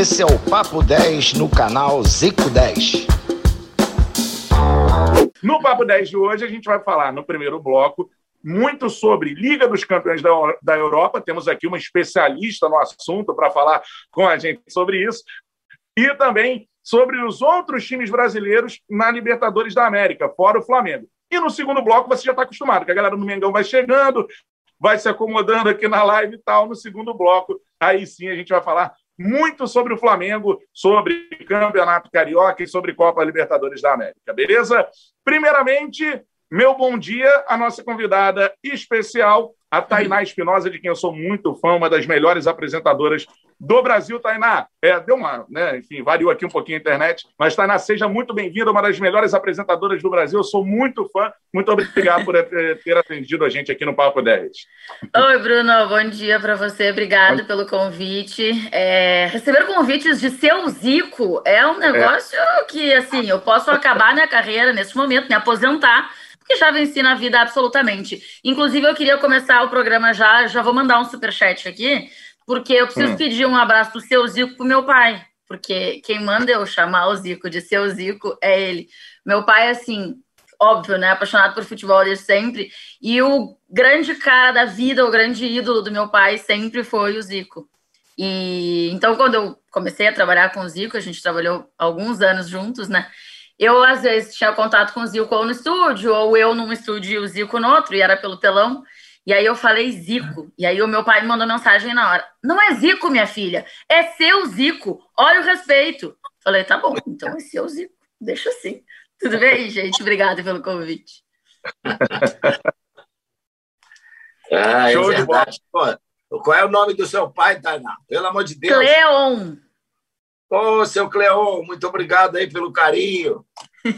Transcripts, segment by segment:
Esse é o Papo 10 no canal Zico 10. No Papo 10 de hoje, a gente vai falar no primeiro bloco muito sobre Liga dos Campeões da, da Europa. Temos aqui uma especialista no assunto para falar com a gente sobre isso. E também sobre os outros times brasileiros na Libertadores da América, fora o Flamengo. E no segundo bloco você já está acostumado, que a galera do Mengão vai chegando, vai se acomodando aqui na live e tal. No segundo bloco, aí sim a gente vai falar muito sobre o Flamengo, sobre Campeonato Carioca e sobre Copa Libertadores da América, beleza? Primeiramente, meu bom dia à nossa convidada especial, a Tainá Espinosa, de quem eu sou muito fã, uma das melhores apresentadoras do Brasil, Tainá. É, deu uma, né? Enfim, variou aqui um pouquinho a internet, mas Tainá, seja muito bem-vinda, uma das melhores apresentadoras do Brasil. Eu sou muito fã. Muito obrigado por ter atendido a gente aqui no Papo 10. Oi, Bruno, bom dia para você. Obrigado pelo convite. É, receber convites de seu Zico é um negócio é. que, assim, eu posso acabar minha carreira nesse momento, me aposentar que já venci na vida absolutamente. Inclusive, eu queria começar o programa já, já vou mandar um super chat aqui, porque eu preciso hum. pedir um abraço do seu Zico pro meu pai, porque quem manda eu chamar o Zico de seu Zico é ele. Meu pai, assim, óbvio, né, apaixonado por futebol desde sempre, e o grande cara da vida, o grande ídolo do meu pai sempre foi o Zico. E então, quando eu comecei a trabalhar com o Zico, a gente trabalhou alguns anos juntos, né? Eu, às vezes, tinha contato com o Zico ou no estúdio, ou eu num estúdio e o Zico no outro, e era pelo telão. E aí eu falei Zico. E aí o meu pai me mandou mensagem na hora. Não é Zico, minha filha. É seu Zico. Olha o respeito. Falei, tá bom, então é seu Zico. Deixa assim. Tudo bem, gente? Obrigada pelo convite. ah, é Show verdade. Pô, qual é o nome do seu pai, Tainá? Pelo amor de Deus. Cleon. Ô, seu Cleon, muito obrigado aí pelo carinho.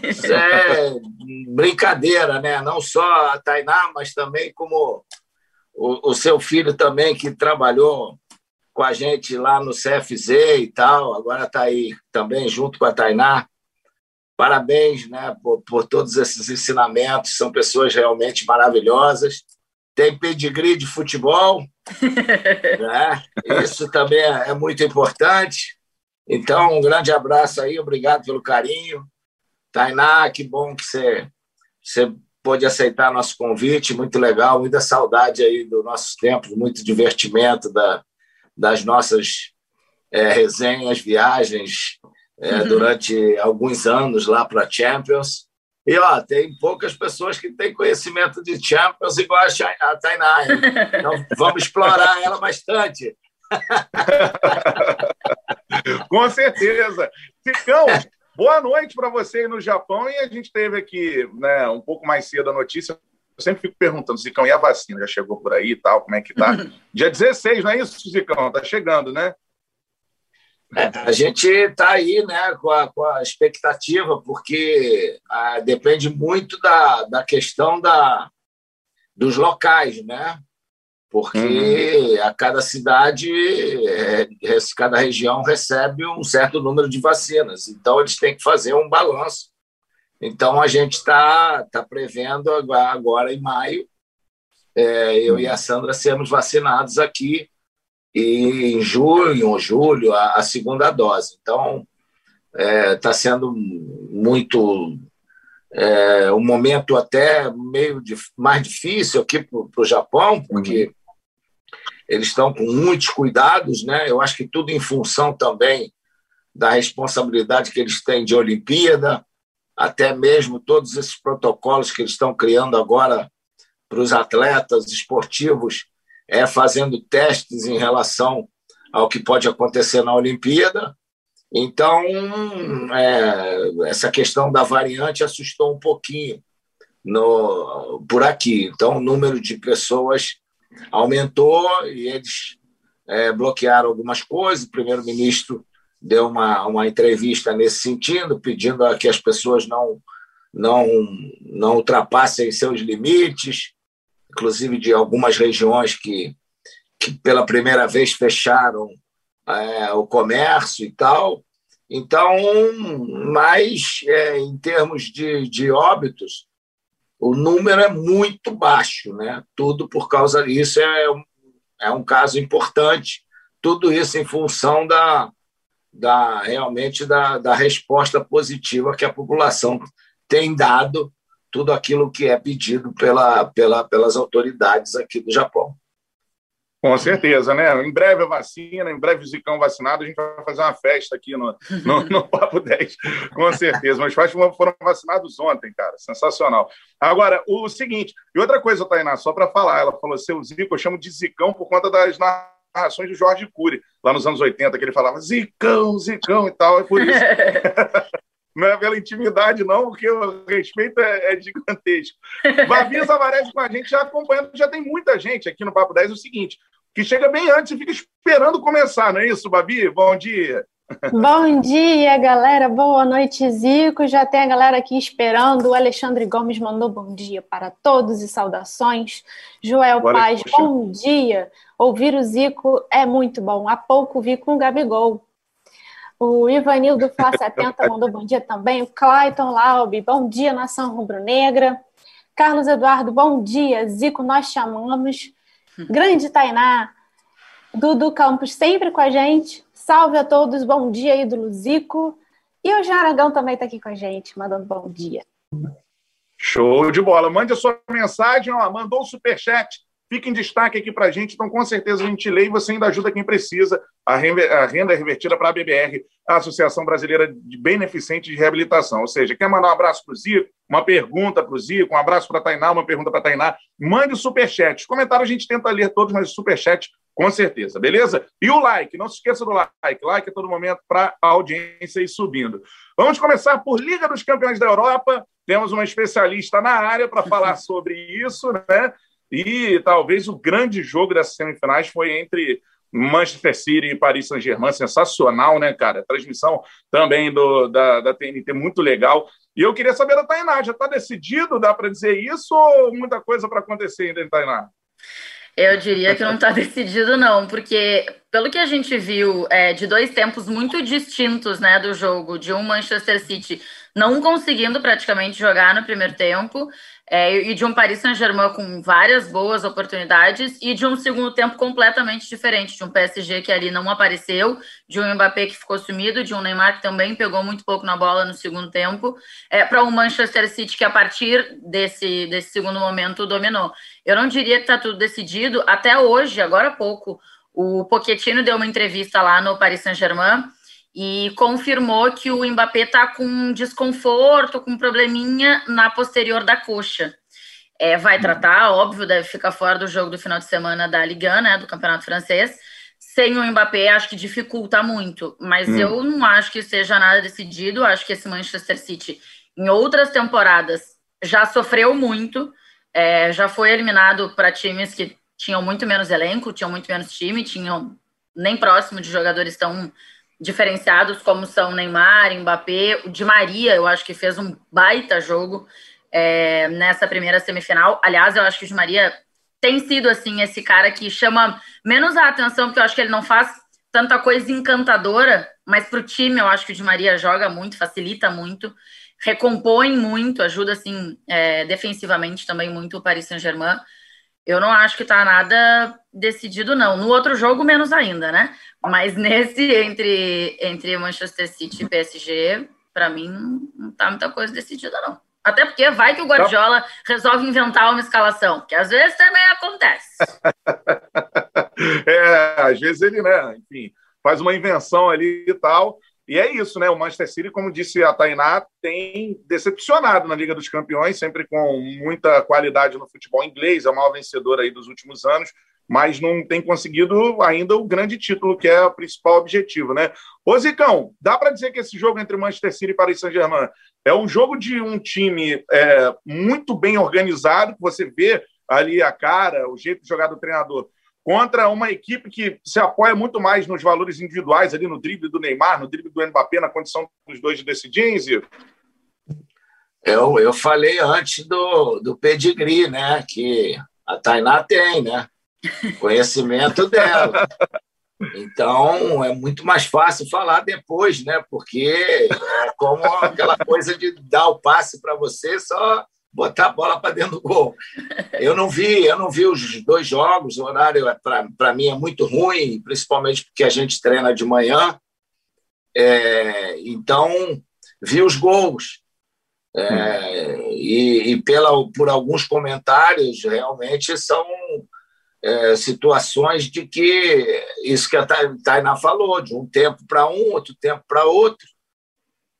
Isso é brincadeira, né? Não só a Tainá, mas também como o, o, seu filho também, que trabalhou com a gente lá no CFZ e tal, agora está aí também junto com a Tainá. Parabéns né, por, por todos esses ensinamentos, são pessoas realmente maravilhosas. Tem pedigree de futebol, né? isso também é, é muito importante. Então, um grande abraço aí, obrigado pelo carinho. Tainá, que bom que você, você pôde aceitar nosso convite, muito legal, muita saudade aí do nossos tempos, muito divertimento da, das nossas é, resenhas, viagens é, uhum. durante alguns anos lá para Champions. E ó, tem poucas pessoas que têm conhecimento de Champions igual a Tainá. Então vamos explorar ela bastante. Com certeza. Ficão, boa noite para você aí no Japão. E a gente teve aqui né, um pouco mais cedo a notícia. Eu sempre fico perguntando, Zicão, e a vacina? Já chegou por aí e tal? Como é que tá? Dia 16, não é isso, Zicão? Tá chegando, né? É, a gente está aí né, com, a, com a expectativa, porque ah, depende muito da, da questão da, dos locais, né? Porque uhum. a cada cidade, é, cada região recebe um certo número de vacinas, então eles têm que fazer um balanço. Então a gente está tá prevendo agora em maio, é, eu e a Sandra sermos vacinados aqui e em junho ou julho a, a segunda dose. Então está é, sendo muito é, um momento até meio de, mais difícil aqui para o Japão, porque uhum eles estão com muitos cuidados, né? Eu acho que tudo em função também da responsabilidade que eles têm de Olimpíada, até mesmo todos esses protocolos que eles estão criando agora para os atletas esportivos, é fazendo testes em relação ao que pode acontecer na Olimpíada. Então, é, essa questão da variante assustou um pouquinho no, por aqui. Então, o número de pessoas aumentou e eles é, bloquearam algumas coisas. O primeiro-ministro deu uma, uma entrevista nesse sentido, pedindo que as pessoas não, não, não ultrapassem seus limites, inclusive de algumas regiões que, que pela primeira vez fecharam é, o comércio e tal. Então, mas é, em termos de, de óbitos, o número é muito baixo, né? Tudo por causa disso é um, é um caso importante. Tudo isso em função da, da realmente da, da resposta positiva que a população tem dado tudo aquilo que é pedido pela, pela, pelas autoridades aqui do Japão. Com certeza, né? Em breve a vacina, em breve o Zicão vacinado, a gente vai fazer uma festa aqui no, no, no Papo 10, com certeza. Mas faz foram vacinados ontem, cara. Sensacional. Agora, o seguinte, e outra coisa, Tainá, só para falar, ela falou, seu Zico, eu chamo de Zicão por conta das narrações do Jorge Cury, lá nos anos 80, que ele falava Zicão, Zicão e tal, é por isso. não é pela intimidade, não, porque o respeito é, é gigantesco. Babi Zavarese com a gente já acompanhando, já tem muita gente aqui no Papo 10. É o seguinte, que chega bem antes e fica esperando começar, não é isso, Babi? Bom dia. Bom dia, galera. Boa noite, Zico. Já tem a galera aqui esperando. O Alexandre Gomes mandou bom dia para todos e saudações. Joel Olha, Paz, poxa. bom dia. Ouvir o Zico é muito bom. Há pouco vi com o Gabigol. O Ivanildo Flá 70 mandou bom dia também. O Clayton Laube, bom dia, nação rubro-negra. Carlos Eduardo, bom dia. Zico, nós chamamos. Grande Tainá, Dudu Campos sempre com a gente. Salve a todos, bom dia, ídolo Zico. E o Jean Aragão também está aqui com a gente, mandando bom dia. Show de bola. Mande a sua mensagem, ó, mandou o superchat fica em destaque aqui para a gente, então com certeza a gente lê e você ainda ajuda quem precisa. A renda é revertida para a BBR, a Associação Brasileira de Beneficente de Reabilitação. Ou seja, quer mandar um abraço para o Zico, uma pergunta para o Zico, um abraço para a Tainá, uma pergunta para a Tainá, mande o superchat. Os comentários a gente tenta ler todos, mas o superchat com certeza, beleza? E o like, não se esqueça do like. Like a todo momento para a audiência ir subindo. Vamos começar por Liga dos Campeões da Europa. Temos uma especialista na área para falar sobre isso, né? E talvez o grande jogo dessas semifinais foi entre Manchester City e Paris Saint-Germain, sensacional, né, cara? transmissão também do, da, da TNT muito legal. E eu queria saber da Tainá, já está decidido? Dá para dizer isso ou muita coisa para acontecer ainda, Tainá? Eu diria que não está decidido, não, porque pelo que a gente viu é, de dois tempos muito distintos né, do jogo, de um Manchester City não conseguindo praticamente jogar no primeiro tempo, é, e de um Paris Saint-Germain com várias boas oportunidades, e de um segundo tempo completamente diferente, de um PSG que ali não apareceu, de um Mbappé que ficou sumido, de um Neymar que também pegou muito pouco na bola no segundo tempo, é, para um Manchester City que a partir desse, desse segundo momento dominou. Eu não diria que está tudo decidido, até hoje, agora há pouco, o Pochettino deu uma entrevista lá no Paris Saint-Germain, e confirmou que o Mbappé está com desconforto, com probleminha na posterior da coxa. É, vai tratar, óbvio, deve ficar fora do jogo do final de semana da Ligue 1, né, do Campeonato Francês. Sem o Mbappé, acho que dificulta muito, mas hum. eu não acho que seja nada decidido. Acho que esse Manchester City, em outras temporadas, já sofreu muito, é, já foi eliminado para times que tinham muito menos elenco, tinham muito menos time, tinham nem próximo de jogadores tão diferenciados como são Neymar, Mbappé, o Di Maria, eu acho que fez um baita jogo é, nessa primeira semifinal. Aliás, eu acho que o Di Maria tem sido assim esse cara que chama menos a atenção, porque eu acho que ele não faz tanta coisa encantadora, mas para o time eu acho que o Di Maria joga muito, facilita muito, recompõe muito, ajuda assim é, defensivamente também muito o Paris Saint-Germain. Eu não acho que está nada decidido, não. No outro jogo, menos ainda, né? Mas nesse, entre, entre Manchester City e PSG, para mim, não tá muita coisa decidida, não. Até porque vai que o Guardiola resolve inventar uma escalação, que às vezes também acontece. é, às vezes ele, né, enfim, faz uma invenção ali e tal. E é isso, né? O Manchester City, como disse a Tainá, tem decepcionado na Liga dos Campeões, sempre com muita qualidade no futebol inglês, é o maior vencedor aí dos últimos anos mas não tem conseguido ainda o grande título, que é o principal objetivo, né? Ô Zicão, dá para dizer que esse jogo entre Manchester City e Paris Saint-Germain é um jogo de um time é, muito bem organizado, que você vê ali a cara, o jeito de jogar do treinador, contra uma equipe que se apoia muito mais nos valores individuais, ali no drible do Neymar, no drible do Mbappé, na condição dos dois de decidirem, Zico? Eu, eu falei antes do, do pedigree, né? Que a Tainá tem, né? conhecimento dela. Então, é muito mais fácil falar depois, né? Porque é como aquela coisa de dar o passe para você, só botar a bola para dentro do gol. Eu não vi, eu não vi os dois jogos, o horário é, para mim é muito ruim, principalmente porque a gente treina de manhã. É, então, vi os gols. É, e, e pela, por alguns comentários, realmente são é, situações de que isso que a Tainá falou, de um tempo para um, outro tempo para outro.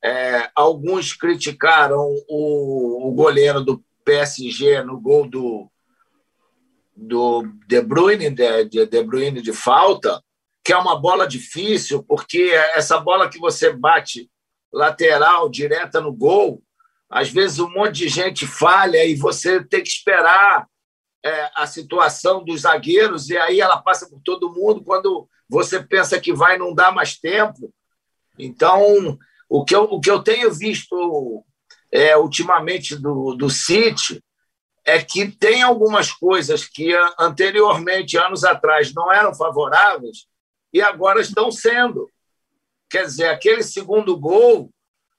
É, alguns criticaram o, o, goleiro do PSG no gol do, do De Bruyne, de, de, de Bruyne de falta, que é uma bola difícil, porque essa bola que você bate lateral, direta no gol, às vezes um monte de gente falha e você tem que esperar é, a situação dos zagueiros e aí ela passa por todo mundo quando você pensa que vai não dar mais tempo. Então, o que eu, o que eu tenho visto é, ultimamente do, do City é que tem algumas coisas que anteriormente, anos atrás, não eram favoráveis e agora estão sendo. Quer dizer, aquele segundo gol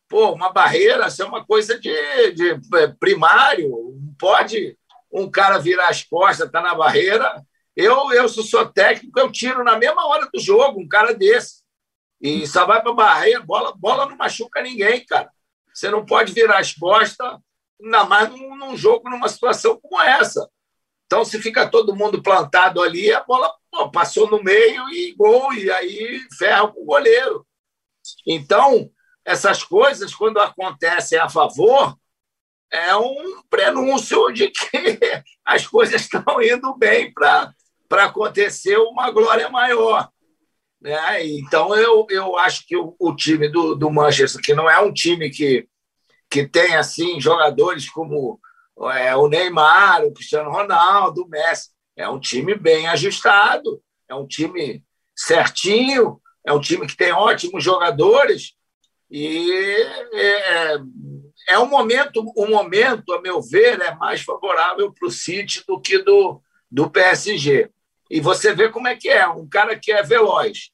Pô, uma barreira, isso é uma coisa de, de é, primário. Pode um cara virar as costas, tá na barreira. Eu, eu se sou técnico, eu tiro na mesma hora do jogo um cara desse. E só vai para a barreira, bola, bola não machuca ninguém, cara. Você não pode virar as costas, ainda mais num, num jogo, numa situação como essa. Então, se fica todo mundo plantado ali, a bola pô, passou no meio e gol, e aí ferra com o goleiro. Então, essas coisas, quando acontecem a favor, é um prenúncio de que as coisas estão indo bem para acontecer uma glória maior. Né? Então, eu, eu acho que o, o time do, do Manchester, que não é um time que, que tem assim jogadores como é, o Neymar, o Cristiano Ronaldo, o Messi, é um time bem ajustado, é um time certinho, é um time que tem ótimos jogadores e é, é um momento, o um momento, a meu ver, é mais favorável para o City do que do, do PSG. E você vê como é que é, um cara que é veloz,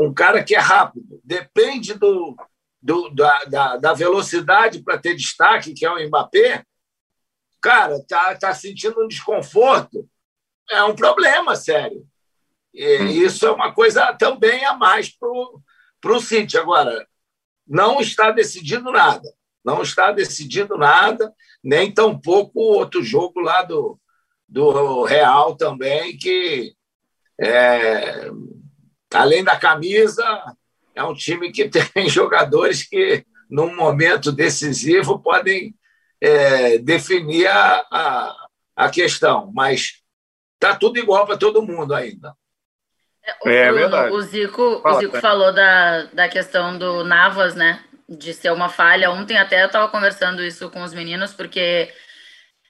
um cara que é rápido, depende do, do da, da, da velocidade para ter destaque, que é o Mbappé, cara, tá, tá sentindo um desconforto, é um problema sério. E isso é uma coisa também a mais para o City. Agora, não está decidido nada. Não está decidido nada, nem tampouco o outro jogo lá do, do Real também, que, é, além da camisa, é um time que tem jogadores que, num momento decisivo, podem é, definir a, a, a questão. Mas está tudo igual para todo mundo ainda. O, é, é verdade. O Zico, Fala, o Zico falou da, da questão do Navas, né? De ser uma falha. Ontem até eu estava conversando isso com os meninos, porque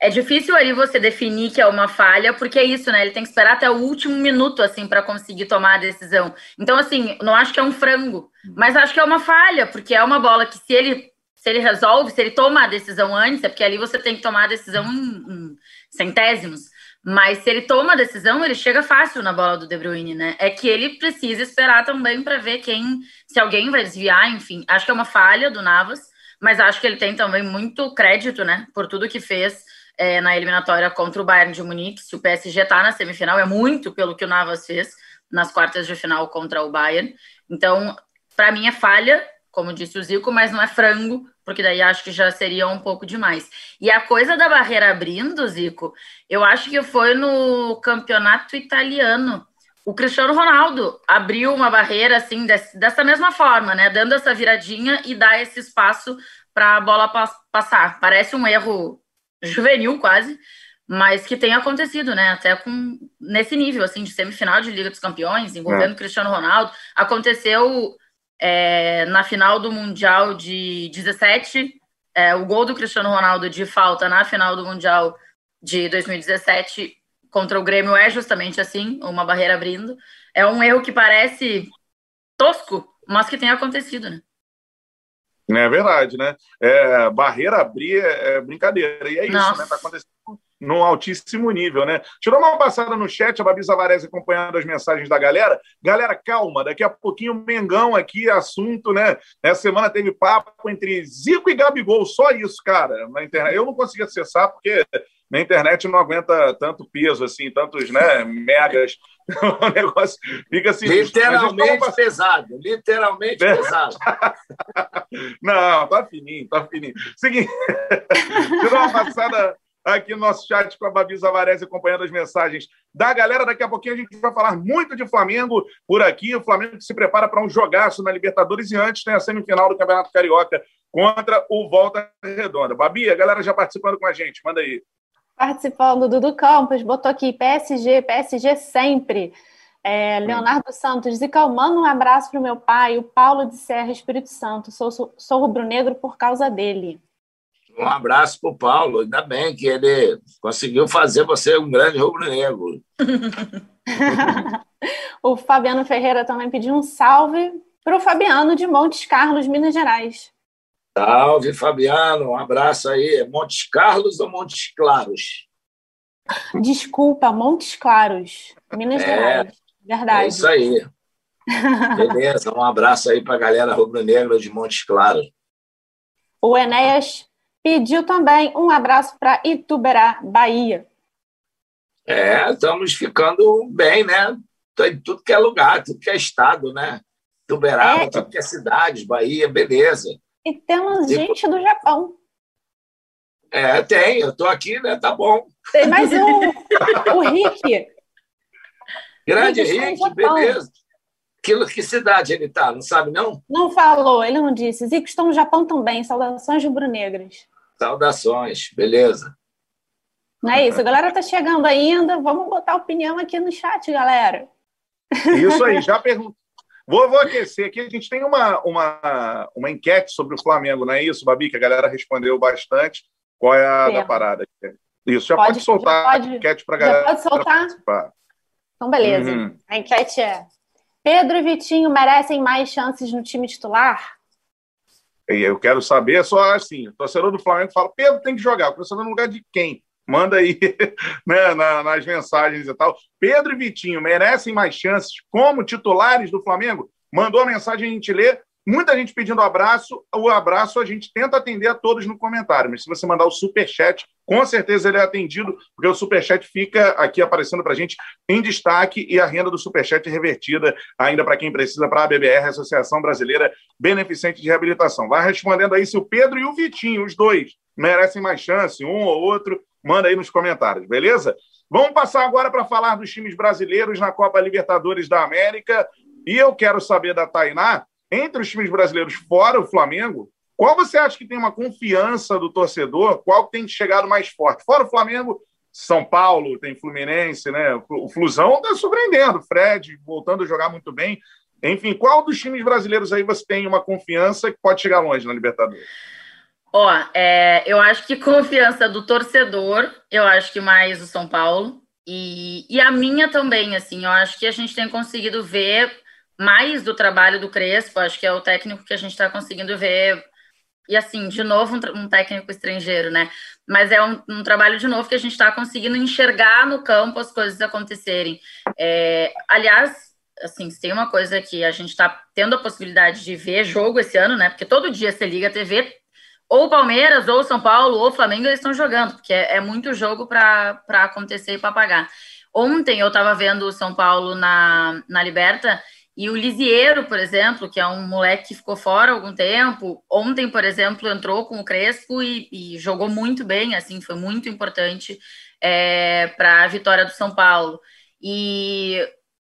é difícil ali você definir que é uma falha, porque é isso, né? Ele tem que esperar até o último minuto, assim, para conseguir tomar a decisão. Então, assim, não acho que é um frango, mas acho que é uma falha, porque é uma bola que se ele se ele resolve, se ele toma a decisão antes, é porque ali você tem que tomar a decisão em, em centésimos. Mas se ele toma a decisão, ele chega fácil na bola do De Bruyne, né? É que ele precisa esperar também para ver quem, se alguém vai desviar, enfim. Acho que é uma falha do Navas, mas acho que ele tem também muito crédito, né? Por tudo que fez é, na eliminatória contra o Bayern de Munique. Se o PSG está na semifinal, é muito pelo que o Navas fez nas quartas de final contra o Bayern. Então, para mim é falha, como disse o Zico, mas não é frango, porque daí acho que já seria um pouco demais. E a coisa da barreira abrindo, Zico, eu acho que foi no campeonato italiano. O Cristiano Ronaldo abriu uma barreira assim, dessa mesma forma, né? Dando essa viradinha e dá esse espaço para a bola passar. Parece um erro juvenil quase, mas que tem acontecido, né? Até com nesse nível assim de semifinal de Liga dos Campeões, envolvendo é. Cristiano Ronaldo, aconteceu é, na final do Mundial de 17, é, o gol do Cristiano Ronaldo de falta na final do Mundial de 2017 contra o Grêmio é justamente assim, uma barreira abrindo. É um erro que parece tosco, mas que tem acontecido, né? É verdade, né? É, barreira abrir é, é brincadeira. E é isso, Nossa. né? Tá acontecendo num altíssimo nível, né? Tirou uma passada no chat, a Babi Zavarese acompanhando as mensagens da galera. Galera, calma, daqui a pouquinho Mengão aqui, assunto, né? Essa semana teve papo entre Zico e Gabigol, só isso, cara, na internet. Eu não consegui acessar porque minha internet não aguenta tanto peso, assim, tantos né, megas. o negócio fica assim. Literalmente pesado, literalmente é. pesado. não, tá fininho, tá fininho. Seguinte, deixa uma passada aqui no nosso chat com a Babi Zavarese acompanhando as mensagens da galera. Daqui a pouquinho a gente vai falar muito de Flamengo por aqui. O Flamengo que se prepara para um jogaço na Libertadores e antes tem a semifinal do Campeonato Carioca contra o Volta Redonda. Babi, a galera já participando com a gente, manda aí. Participando, Dudu Campos, botou aqui PSG, PSG sempre. É, Leonardo Santos, Zica, manda um abraço para o meu pai, o Paulo de Serra, Espírito Santo. Sou, sou, sou rubro-negro por causa dele. Um abraço para o Paulo, ainda bem que ele conseguiu fazer você um grande rubro-negro. o Fabiano Ferreira também pediu um salve para o Fabiano de Montes Carlos, Minas Gerais. Salve, Fabiano. Um abraço aí. Montes Carlos ou Montes Claros? Desculpa, Montes Claros, Minas é, Gerais. Verdade. É isso aí. Beleza, um abraço aí para a galera rubro-negra de Montes Claros. O Enéas pediu também um abraço para Ituberá, Bahia. É, estamos ficando bem, né? Em tudo que é lugar, tudo que é estado, né? Ituberá, é. tudo que é cidades, Bahia, beleza. E temos gente do Japão. É, tem, eu estou aqui, né? Tá bom. Tem mais um, o Rick. Grande Rick, beleza. Que, que cidade ele está? Não sabe, não? Não falou, ele não disse. Zico estão no Japão também. Saudações rubro-negras. Saudações, beleza. Não é isso, a galera tá chegando ainda. Vamos botar opinião aqui no chat, galera. Isso aí, já pergunto. Vou, vou aquecer aqui. A gente tem uma, uma, uma enquete sobre o Flamengo, não é isso, Babi? Que a galera respondeu bastante. Qual é a da parada? Isso, já pode, pode soltar já pode, a enquete para a galera. Pode soltar? Então, beleza. Uhum. A enquete é: Pedro e Vitinho merecem mais chances no time titular? Eu quero saber só assim: o torcedor do Flamengo fala, Pedro tem que jogar. O torcedor no lugar de quem? Manda aí né, na, nas mensagens e tal. Pedro e Vitinho merecem mais chances como titulares do Flamengo? Mandou a mensagem, a gente lê. Muita gente pedindo abraço. O abraço a gente tenta atender a todos no comentário, mas se você mandar o super chat, com certeza ele é atendido, porque o super chat fica aqui aparecendo para a gente em destaque e a renda do super chat é revertida ainda para quem precisa para a BBR, Associação Brasileira Beneficente de Reabilitação. Vai respondendo aí se o Pedro e o Vitinho, os dois, merecem mais chance, um ou outro, manda aí nos comentários, beleza? Vamos passar agora para falar dos times brasileiros na Copa Libertadores da América. E eu quero saber da Tainá entre os times brasileiros fora o Flamengo, qual você acha que tem uma confiança do torcedor? Qual tem chegado mais forte? Fora o Flamengo, São Paulo, tem Fluminense, né? O Flusão está surpreendendo, Fred voltando a jogar muito bem. Enfim, qual dos times brasileiros aí você tem uma confiança que pode chegar longe na Libertadores? Ó, é, eu acho que confiança do torcedor, eu acho que mais o São Paulo. E, e a minha também, assim, eu acho que a gente tem conseguido ver mais do trabalho do Crespo, acho que é o técnico que a gente está conseguindo ver. E assim, de novo, um, um técnico estrangeiro, né? Mas é um, um, trabalho de novo que a gente está conseguindo enxergar no campo as coisas acontecerem. É, aliás, assim, se tem uma coisa que a gente está tendo a possibilidade de ver jogo esse ano, né? Porque todo dia você liga a TV, ou Palmeiras, ou São Paulo, ou Flamengo, eles estão jogando, porque é, é muito jogo para acontecer e para pagar. Ontem eu estava vendo o São Paulo na, na Liberta e o Lisieiro, por exemplo, que é um moleque que ficou fora há algum tempo, ontem, por exemplo, entrou com o Crespo e, e jogou muito bem, assim, foi muito importante é, para a vitória do São Paulo. E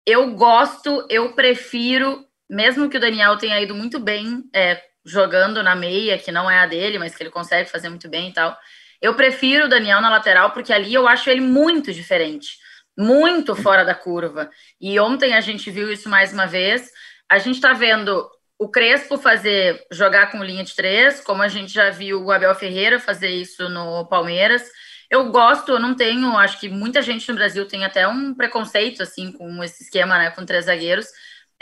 eu gosto, eu prefiro, mesmo que o Daniel tenha ido muito bem é, jogando na meia, que não é a dele, mas que ele consegue fazer muito bem e tal. Eu prefiro o Daniel na lateral, porque ali eu acho ele muito diferente muito fora da curva. E ontem a gente viu isso mais uma vez. A gente está vendo o Crespo fazer jogar com linha de três, como a gente já viu o Abel Ferreira fazer isso no Palmeiras. Eu gosto, eu não tenho, acho que muita gente no Brasil tem até um preconceito assim com esse esquema, né, com três zagueiros.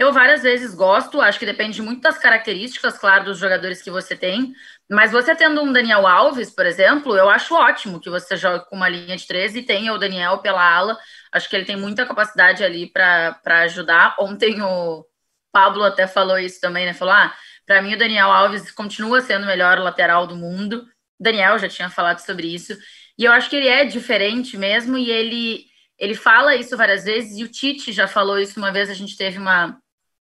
Eu várias vezes gosto, acho que depende muito das características, claro, dos jogadores que você tem. Mas você tendo um Daniel Alves, por exemplo, eu acho ótimo que você jogue com uma linha de três e tenha o Daniel pela ala. Acho que ele tem muita capacidade ali para ajudar. Ontem o Pablo até falou isso também, né? Falou: ah, para mim o Daniel Alves continua sendo o melhor lateral do mundo. Daniel já tinha falado sobre isso. E eu acho que ele é diferente mesmo, e ele, ele fala isso várias vezes, e o Tite já falou isso uma vez, a gente teve uma.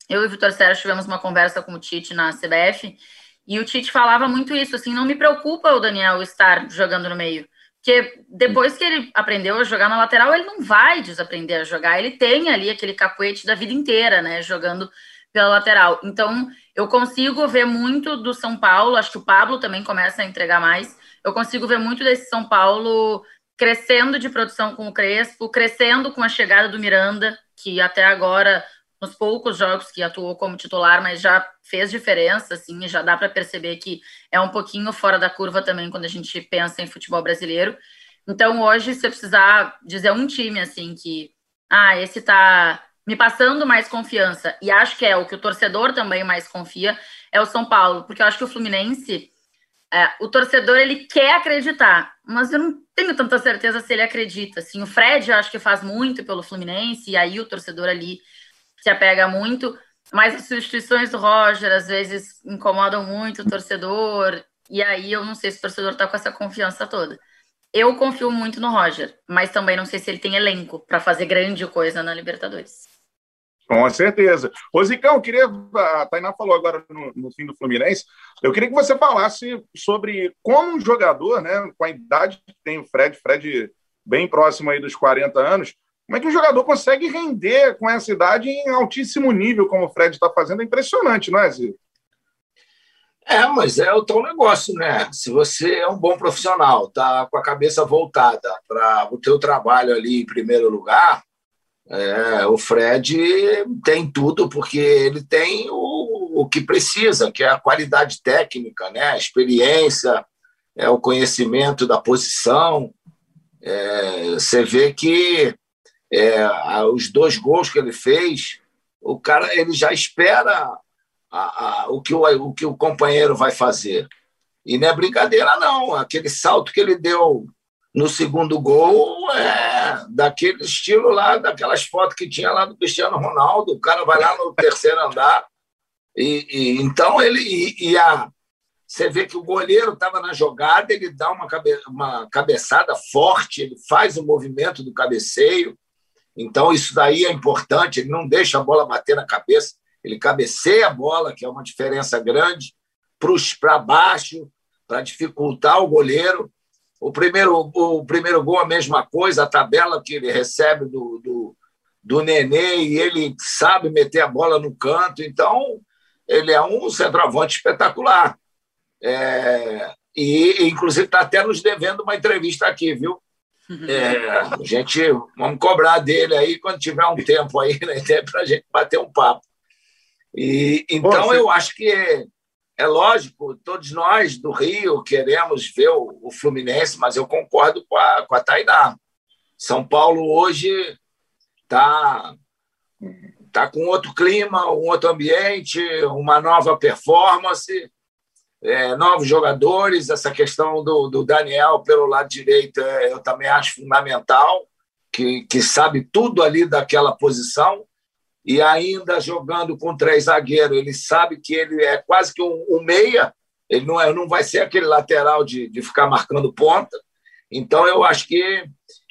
Eu e o Vitor Sérgio tivemos uma conversa com o Tite na CBF, e o Tite falava muito isso, assim, não me preocupa o Daniel estar jogando no meio. Porque depois que ele aprendeu a jogar na lateral, ele não vai desaprender a jogar. Ele tem ali aquele cacuete da vida inteira, né? Jogando pela lateral. Então, eu consigo ver muito do São Paulo, acho que o Pablo também começa a entregar mais. Eu consigo ver muito desse São Paulo crescendo de produção com o Crespo, crescendo com a chegada do Miranda, que até agora, nos poucos jogos que atuou como titular, mas já fez diferença, assim, já dá para perceber que é um pouquinho fora da curva também quando a gente pensa em futebol brasileiro. Então, hoje, se eu precisar dizer um time, assim, que, ah, esse tá me passando mais confiança, e acho que é o que o torcedor também mais confia, é o São Paulo, porque eu acho que o Fluminense, é, o torcedor, ele quer acreditar, mas eu não tenho tanta certeza se ele acredita. Assim, o Fred, eu acho que faz muito pelo Fluminense, e aí o torcedor ali se apega muito, mas as substituições do Roger, às vezes, incomodam muito o torcedor, e aí eu não sei se o torcedor tá com essa confiança toda. Eu confio muito no Roger, mas também não sei se ele tem elenco para fazer grande coisa na Libertadores. Com certeza. Ô, Zicão, eu queria. A Tainá falou agora no, no, fim do Fluminense. Eu queria que você falasse sobre como um jogador, né, com a idade que tem o Fred, Fred bem próximo aí dos 40 anos, como é que um jogador consegue render com essa idade em altíssimo nível, como o Fred está fazendo? É impressionante, não é, Zico? É, mas é o teu negócio, né? Se você é um bom profissional, tá com a cabeça voltada para o teu trabalho ali em primeiro lugar, é, o Fred tem tudo, porque ele tem o, o que precisa, que é a qualidade técnica, né? a experiência, é o conhecimento da posição. É, você vê que é, os dois gols que ele fez, o cara ele já espera a, a, o, que o, o que o companheiro vai fazer. E não é brincadeira, não. Aquele salto que ele deu no segundo gol é daquele estilo lá, daquelas fotos que tinha lá do Cristiano Ronaldo. O cara vai lá no terceiro andar. E, e então ele e, e, a você vê que o goleiro estava na jogada, ele dá uma, cabe, uma cabeçada forte, ele faz o movimento do cabeceio. Então isso daí é importante, ele não deixa a bola bater na cabeça, ele cabeceia a bola, que é uma diferença grande, para baixo, para dificultar o goleiro. O primeiro, o primeiro gol, a mesma coisa, a tabela que ele recebe do, do, do Nenê e ele sabe meter a bola no canto. Então, ele é um centroavante espetacular. É, e, inclusive, está até nos devendo uma entrevista aqui, viu? É, a gente vamos cobrar dele aí quando tiver um tempo aí, né, para a gente bater um papo. E, então, Pô, eu acho que é lógico, todos nós do Rio queremos ver o, o Fluminense, mas eu concordo com a, com a Tainá. São Paulo hoje está tá com outro clima, um outro ambiente, uma nova performance, é, novos jogadores. Essa questão do, do Daniel pelo lado direito é, eu também acho fundamental, que, que sabe tudo ali daquela posição e ainda jogando com três zagueiros, ele sabe que ele é quase que um, um meia, ele não, é, não vai ser aquele lateral de, de ficar marcando ponta. Então, eu acho que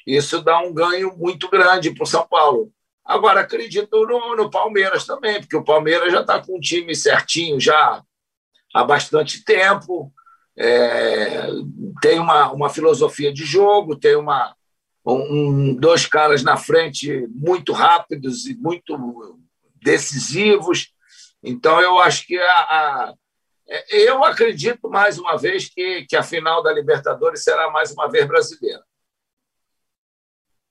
isso dá um ganho muito grande para o São Paulo. Agora, acredito no, no, Palmeiras também, porque o Palmeiras já está com um time certinho já há bastante tempo, é, tem uma, uma filosofia de jogo, tem uma, um, dois caras na frente muito rápidos e muito decisivos. Então, eu acho que a, a, eu acredito mais uma vez que, que a final da Libertadores será mais uma vez brasileira.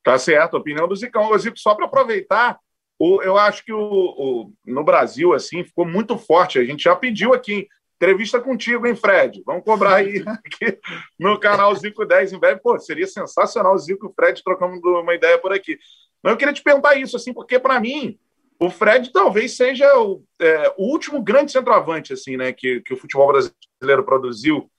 Tá certo, opinião do Zicão. Zico, só para aproveitar, o, eu acho que o, o, no Brasil assim ficou muito forte. A gente já pediu aqui Entrevista contigo, hein, Fred? Vamos cobrar aí aqui no canal Zico 10 em breve. Pô, seria sensacional o Zico e o Fred trocando uma ideia por aqui. Mas eu queria te perguntar isso, assim, porque para mim o Fred talvez seja o, é, o, último grande centroavante, assim, né, que, que o futebol brasileiro produziu.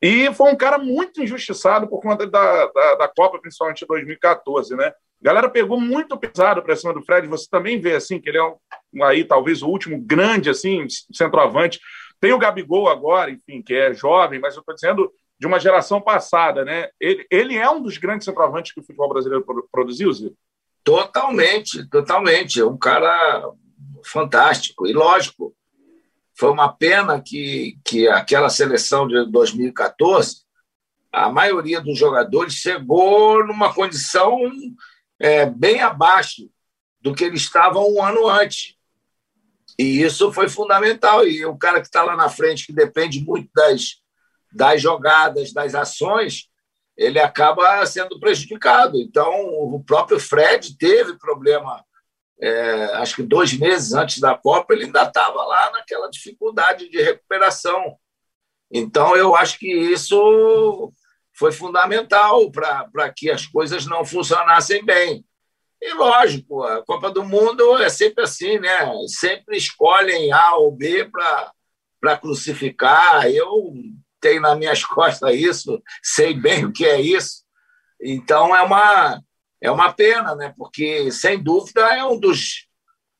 E foi um cara muito injustiçado por conta da, da, da Copa, principalmente em 2014, né? A galera pegou muito pesado para cima do Fred. Você também vê assim que ele é um, aí talvez o último grande assim centroavante tem o Gabigol agora, enfim, que é jovem, mas eu estou dizendo de uma geração passada, né? Ele, ele é um dos grandes centroavantes que o futebol brasileiro produziu, Zé? Totalmente, totalmente. É um cara fantástico. E, lógico, foi uma pena que, que aquela seleção de 2014, a maioria dos jogadores chegou numa condição é, bem abaixo do que eles estavam um ano antes. E isso foi fundamental. E o cara que está lá na frente, que depende muito das, das jogadas, das ações, ele acaba sendo prejudicado. Então, o próprio Fred teve problema. É, acho que dois meses antes da Copa, ele ainda estava lá naquela dificuldade de recuperação. Então, eu acho que isso foi fundamental para que as coisas não funcionassem bem. E lógico, a Copa do Mundo é sempre assim, né? Sempre escolhem A ou B para crucificar. Eu tenho nas minhas costas isso, sei bem o que é isso. Então é uma é uma pena, né? Porque sem dúvida é um dos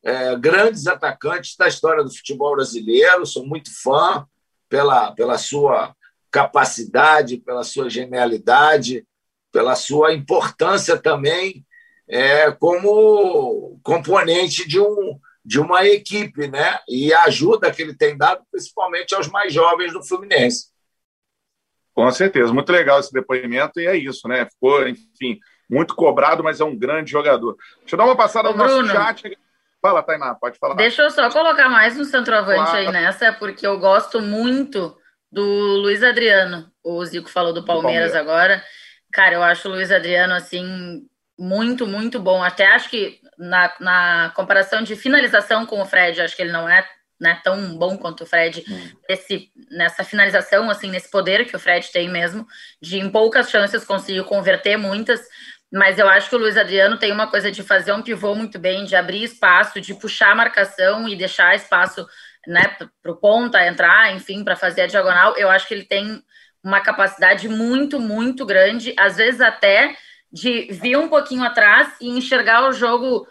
é, grandes atacantes da história do futebol brasileiro. Sou muito fã pela pela sua capacidade, pela sua genialidade, pela sua importância também é, como componente de, um, de uma equipe, né? E a ajuda que ele tem dado, principalmente aos mais jovens do Fluminense. Com certeza, muito legal esse depoimento, e é isso, né? Ficou, enfim, muito cobrado, mas é um grande jogador. Deixa eu dar uma passada no nosso chat. Fala, Tainá, pode falar. Deixa eu só colocar mais um centroavante claro. aí nessa, porque eu gosto muito do Luiz Adriano. O Zico falou do Palmeiras, do Palmeiras. agora. Cara, eu acho o Luiz Adriano, assim, muito, muito bom. Até acho que na, na comparação de finalização com o Fred, acho que ele não é né, tão bom quanto o Fred hum. esse, nessa finalização, assim, nesse poder que o Fred tem mesmo, de em poucas chances conseguir converter muitas. Mas eu acho que o Luiz Adriano tem uma coisa de fazer um pivô muito bem, de abrir espaço, de puxar a marcação e deixar espaço né, para o ponta entrar, enfim, para fazer a diagonal. Eu acho que ele tem uma capacidade muito, muito grande, às vezes até de vir um pouquinho atrás e enxergar o jogo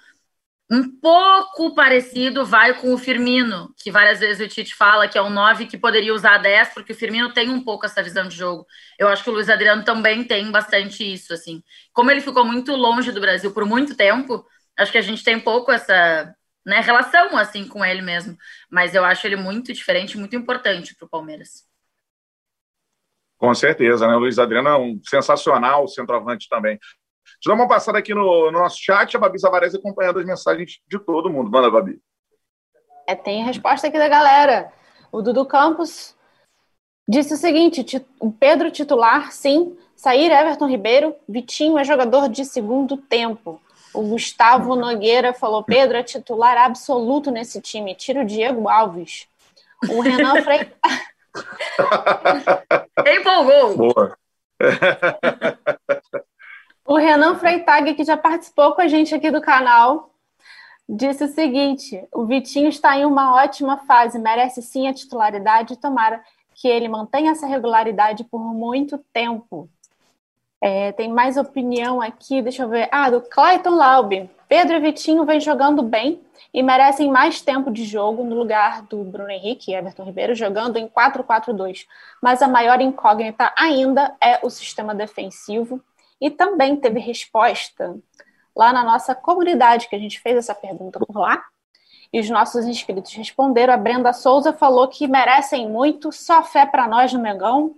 um pouco parecido vai com o Firmino, que várias vezes o Tite fala que é um 9 que poderia usar 10, porque o Firmino tem um pouco essa visão de jogo. Eu acho que o Luiz Adriano também tem bastante isso, assim. Como ele ficou muito longe do Brasil por muito tempo, acho que a gente tem um pouco essa né, relação assim com ele mesmo. Mas eu acho ele muito diferente, muito importante para o Palmeiras. Com certeza, né? O Luiz Adriano é um sensacional centroavante também. Deixa eu dar uma passada aqui no, no nosso chat, a Babi Zavarese acompanhando as mensagens de todo mundo. Manda, Babi. É, tem resposta aqui da galera. O Dudu Campos disse o seguinte: o Pedro titular, sim. Sair Everton Ribeiro, Vitinho é jogador de segundo tempo. O Gustavo Nogueira falou: Pedro é titular absoluto nesse time. Tira o Diego Alves. O Renan Freitas. Empolgou. Boa. o Renan Freitag, que já participou com a gente aqui do canal, disse o seguinte: o Vitinho está em uma ótima fase, merece sim a titularidade, tomara que ele mantenha essa regularidade por muito tempo. É, tem mais opinião aqui, deixa eu ver. Ah, do Clayton Laub. Pedro e Vitinho vem jogando bem e merecem mais tempo de jogo no lugar do Bruno Henrique e Everton Ribeiro jogando em 4-4-2. Mas a maior incógnita ainda é o sistema defensivo e também teve resposta lá na nossa comunidade que a gente fez essa pergunta por lá. E os nossos inscritos responderam. A Brenda Souza falou que merecem muito, só fé para nós no Mengão.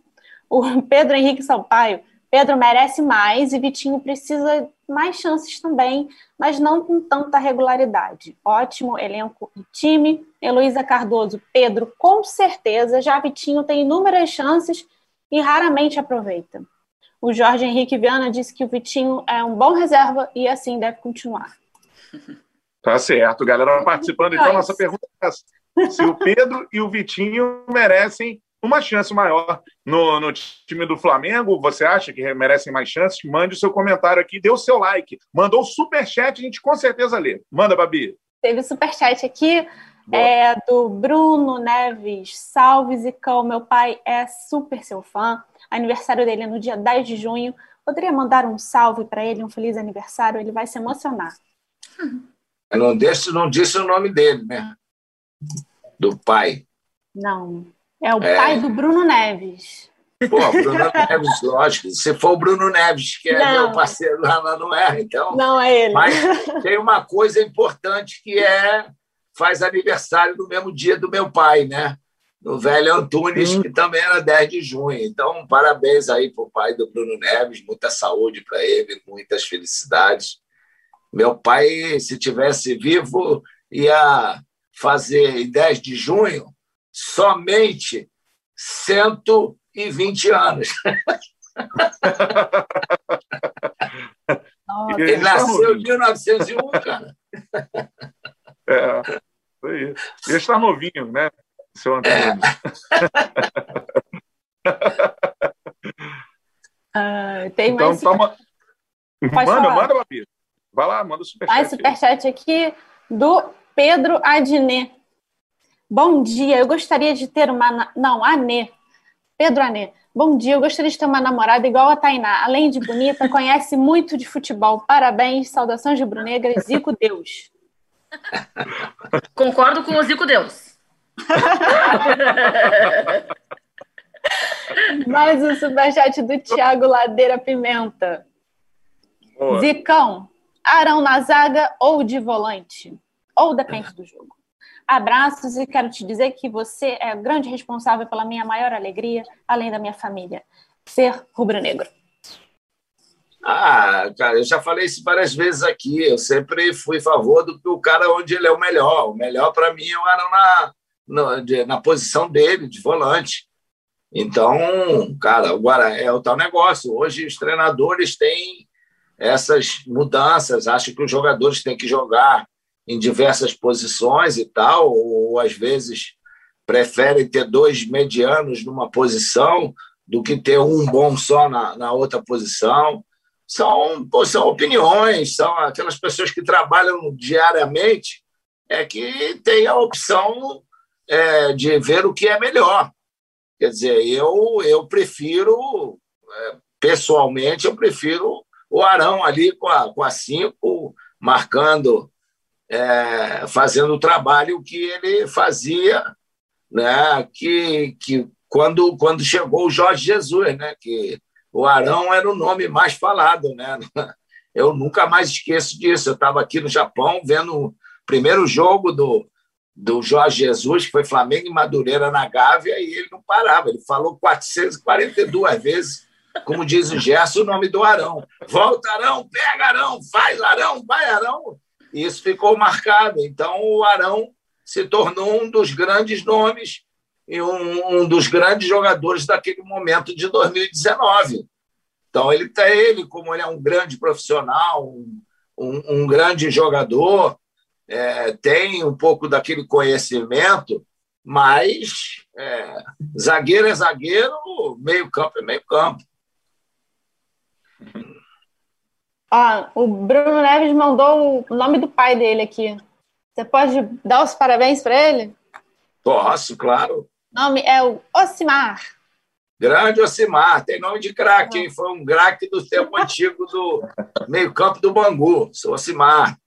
O Pedro Henrique Sampaio Pedro merece mais e Vitinho precisa mais chances também, mas não com tanta regularidade. Ótimo elenco e time. Heloísa Cardoso, Pedro, com certeza. Já Vitinho tem inúmeras chances e raramente aproveita. O Jorge Henrique Viana disse que o Vitinho é um bom reserva e assim deve continuar. Tá certo, galera participando. Então, nossa pergunta é se o Pedro e o Vitinho merecem uma chance maior no, no, time do Flamengo. Você acha que merecem mais chances? Mande o seu comentário aqui, dê o seu like. Mandou o superchat, a gente com certeza lê. Manda, Babi. Teve superchat aqui é, do Bruno Neves. Salve, Zicão. Meu pai é super seu fã. Aniversário dele é no dia 10 de junho. Poderia mandar um salve para ele, um feliz aniversário? Ele vai se emocionar. Eu não, disse, não disse o nome dele, né? Do pai. Não. É o é. pai do Bruno Neves. Pô, Bruno Neves, lógico. Se for o Bruno Neves, que é não. meu parceiro lá, não é, então. Não é ele. Mas tem uma coisa importante que é faz aniversário no mesmo dia do meu pai, né? No velho Antunes, hum. que também era 10 de junho. Então, parabéns aí para o pai do Bruno Neves, muita saúde para ele, muitas felicidades. Meu pai, se tivesse vivo, ia fazer em 10 de junho somente 120 anos. Ele nasceu em 1901, cara. É, isso aí. Ele está novinho, né, seu Antônio? É. uh, tem então, mais... Toma... Manda, falar. manda, Babi. Vai lá, manda o superchat. Mais superchat aqui do Pedro Adnet. Bom dia, eu gostaria de ter uma. Não, Anê. Pedro Anê. Bom dia, eu gostaria de ter uma namorada igual a Tainá. Além de bonita, conhece muito de futebol. Parabéns, saudações de Brunegra, Zico Deus. Concordo com o Zico Deus. Mais um superchat do Thiago Ladeira Pimenta. Boa. Zicão, Arão na zaga ou de volante? Ou depende do jogo. Abraços e quero te dizer que você é o grande responsável pela minha maior alegria, além da minha família, ser rubro-negro. Ah, cara, eu já falei isso várias vezes aqui. Eu sempre fui a favor do que o cara onde ele é o melhor. O melhor para mim o Arão na, na, na posição dele, de volante. Então, cara, agora é o tal negócio. Hoje os treinadores têm essas mudanças, acham que os jogadores têm que jogar em diversas posições e tal, ou às vezes preferem ter dois medianos numa posição do que ter um bom só na, na outra posição. São, pô, são opiniões, são aquelas pessoas que trabalham diariamente é que tem a opção é, de ver o que é melhor. Quer dizer, eu, eu prefiro, é, pessoalmente, eu prefiro o Arão ali com a, com a cinco, marcando é, fazendo o trabalho que ele fazia, né? Que, que quando, quando chegou o Jorge Jesus, né? Que o Arão era o nome mais falado, né? Eu nunca mais esqueço disso. Eu estava aqui no Japão vendo o primeiro jogo do, do Jorge Jesus, que foi Flamengo e Madureira na Gávea, e ele não parava. Ele falou 442 vezes, como diz o Gerson, o nome do Arão. Volta, Arão, pega, Arão, faz, Arão, vai, Arão. Isso ficou marcado. Então, o Arão se tornou um dos grandes nomes e um, um dos grandes jogadores daquele momento de 2019. Então, ele está ele, como ele é um grande profissional, um, um, um grande jogador, é, tem um pouco daquele conhecimento, mas é, zagueiro é zagueiro, meio campo é meio campo. Ó, o Bruno Neves mandou o nome do pai dele aqui. Você pode dar os parabéns para ele? Posso, claro. O nome é o Osimar. Grande Osimar, tem nome de craque, hein? Foi um craque do tempo antigo do meio-campo do Bangu, sou Osimar.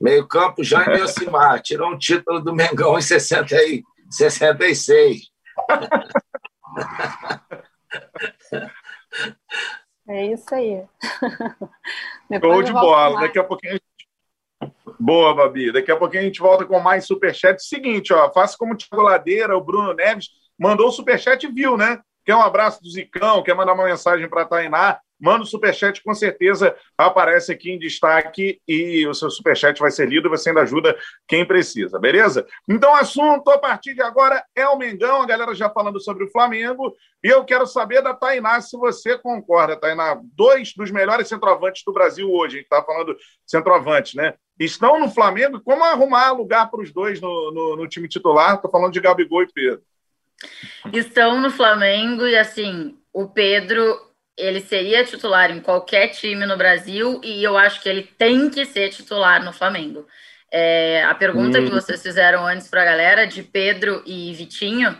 Meio-campo Jaime Osimar, tirou um título do Mengão em 60 e 66. É isso aí. Show de bola. Daqui a pouquinho a gente... Boa, Babi. Daqui a pouquinho a gente volta com mais superchat. Seguinte, ó, faça como o Thiago Ladeira, o Bruno Neves mandou o superchat e viu, né? Quer um abraço do Zicão, quer mandar uma mensagem para a Tainá, manda o superchat, com certeza aparece aqui em destaque e o seu superchat vai ser lido e você ainda ajuda quem precisa, beleza? Então, assunto a partir de agora é o Mengão, a galera já falando sobre o Flamengo, e eu quero saber da Tainá se você concorda, Tainá. Dois dos melhores centroavantes do Brasil hoje, a gente está falando centroavante, né? Estão no Flamengo, como arrumar lugar para os dois no, no, no time titular? Estou falando de Gabigol e Pedro. Estão no Flamengo e assim, o Pedro ele seria titular em qualquer time no Brasil e eu acho que ele tem que ser titular no Flamengo. É, a pergunta hum. que vocês fizeram antes para a galera de Pedro e Vitinho,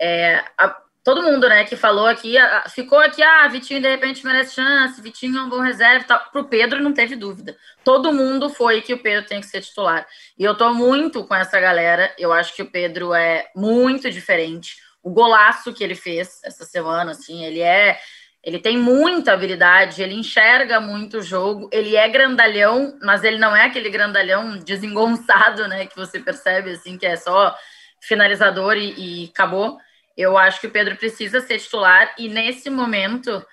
é, a, todo mundo né, que falou aqui, a, ficou aqui, ah, Vitinho de repente merece chance, Vitinho é um bom reserva. Para o Pedro não teve dúvida. Todo mundo foi que o Pedro tem que ser titular. E eu estou muito com essa galera, eu acho que o Pedro é muito diferente. O o golaço que ele fez essa semana, assim, ele é ele tem muita habilidade, ele enxerga muito o jogo, ele é grandalhão, mas ele não é aquele grandalhão desengonçado, né, que você percebe assim que é só finalizador e, e acabou. Eu acho que o Pedro precisa ser titular e nesse momento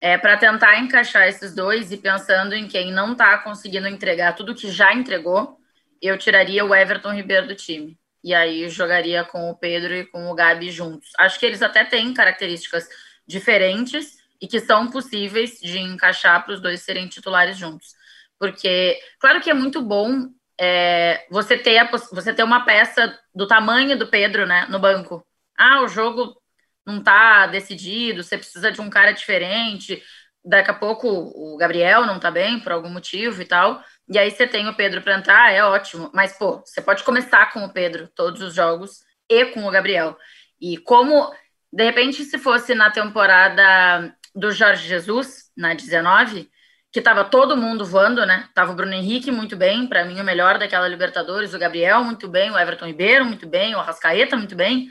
é para tentar encaixar esses dois e pensando em quem não está conseguindo entregar tudo que já entregou, eu tiraria o Everton Ribeiro do time. E aí jogaria com o Pedro e com o Gabi juntos. Acho que eles até têm características diferentes, e que são possíveis de encaixar para os dois serem titulares juntos. Porque, claro que é muito bom é, você, ter a, você ter uma peça do tamanho do Pedro né, no banco. Ah, o jogo não está decidido, você precisa de um cara diferente. Daqui a pouco o Gabriel não está bem por algum motivo e tal. E aí você tem o Pedro para entrar, é ótimo. Mas, pô, você pode começar com o Pedro todos os jogos e com o Gabriel. E como, de repente, se fosse na temporada do Jorge Jesus, na 19, que estava todo mundo voando, né? Tava o Bruno Henrique muito bem, para mim o melhor daquela Libertadores, o Gabriel muito bem, o Everton Ribeiro muito bem, o Arrascaeta muito bem.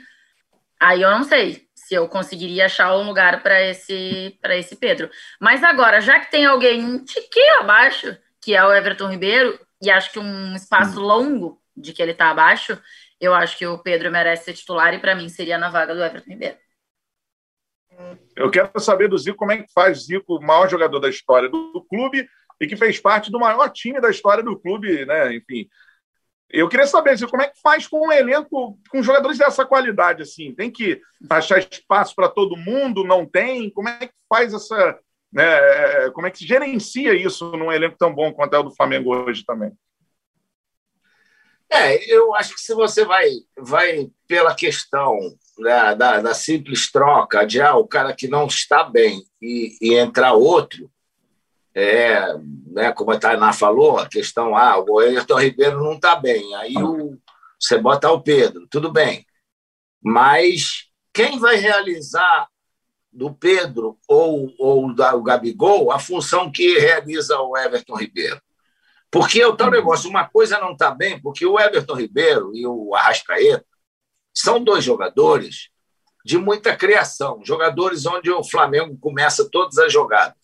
Aí eu não sei se eu conseguiria achar um lugar para esse para esse Pedro. Mas agora, já que tem alguém um tiquinho abaixo, que é o Everton Ribeiro, e acho que um espaço longo de que ele está abaixo, eu acho que o Pedro merece ser titular e para mim seria na vaga do Everton Ribeiro. Eu quero saber do Zico como é que faz Zico, o maior jogador da história do, clube e que fez parte do maior time da história do clube, né? Enfim. Eu queria saber, Zico, como é que faz com um elenco, com jogadores dessa qualidade, assim? Tem que achar espaço para todo mundo? Não tem? Como é que faz essa. Né, como é que se gerencia isso num elenco tão bom quanto é o do Flamengo hoje também? É, eu acho que se você vai, vai pela questão da, da, da, simples troca de ah, o cara que não está bem e, e entrar outro, é, né, como a Tainá falou, a questão, ah, o Ayrton Ribeiro não está bem, aí o, você bota o Pedro, tudo bem. Mas quem vai realizar do Pedro ou, ou da, o Gabigol a função que realiza o Everton Ribeiro? Porque é o tal negócio, uma coisa não está bem, porque o Everton Ribeiro e o Arrascaeta são dois jogadores de muita criação, jogadores onde o Flamengo começa todas as jogadas.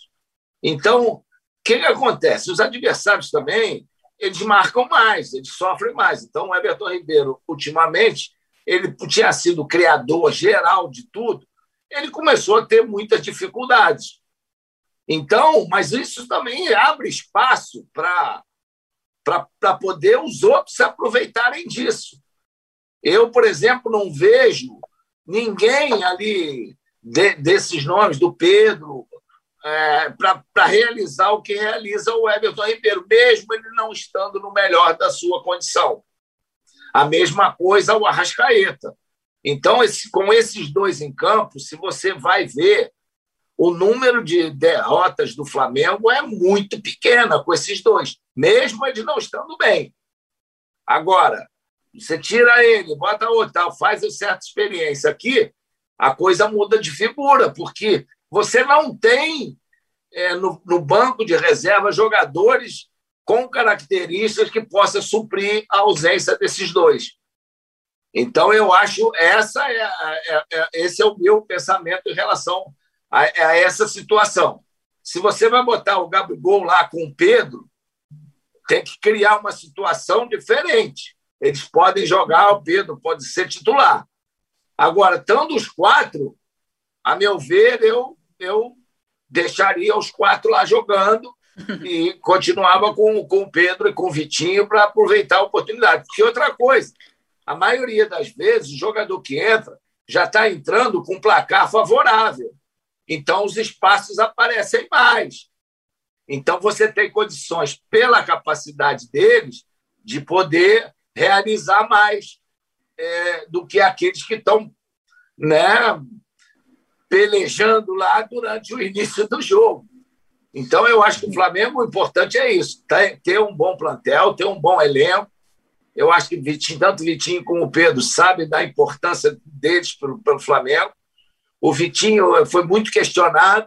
Então, o que, que acontece? Os adversários também, eles marcam mais, eles sofrem mais. Então, o Everton Ribeiro, ultimamente, ele tinha sido criador geral de tudo, ele começou a ter muitas dificuldades. Então, mas isso também abre espaço para poder os outros se aproveitarem disso. Eu, por exemplo, não vejo ninguém ali de, desses nomes, do Pedro, é, para realizar o que realiza o Everton Ribeiro, mesmo ele não estando no melhor da sua condição. A mesma coisa o Arrascaeta. Então, esse, com esses dois em campo, se você vai ver, o número de derrotas do Flamengo é muito pequena com esses dois, mesmo eles não estando bem. Agora, você tira ele, bota outro, tal, faz uma certa experiência aqui, a coisa muda de figura, porque você não tem é, no, no, banco de reserva jogadores com características que possam suprir a ausência desses dois. Então, eu acho essa é, é, é esse é o meu pensamento em relação a, a, essa situação. Se você vai botar o Gabigol lá com o Pedro, tem que criar uma situação diferente. Eles podem jogar, o Pedro pode ser titular. Agora, estando os quatro, a meu ver, eu, eu deixaria os quatro lá jogando e continuava com, com o Pedro e com o Vitinho para aproveitar a oportunidade. Porque outra coisa, a maioria das vezes, o jogador que entra já está entrando com placar favorável. Então, os espaços aparecem mais. Então, você tem condições, pela capacidade deles, de poder realizar mais é, do que aqueles que estão né, pelejando lá durante o início do jogo. Então, eu acho que o Flamengo, o importante é isso: ter um bom plantel, ter um bom elenco. Eu acho que Vitinho, tanto Vitinho como o Pedro sabem da importância deles para o Flamengo. O Vitinho foi muito questionado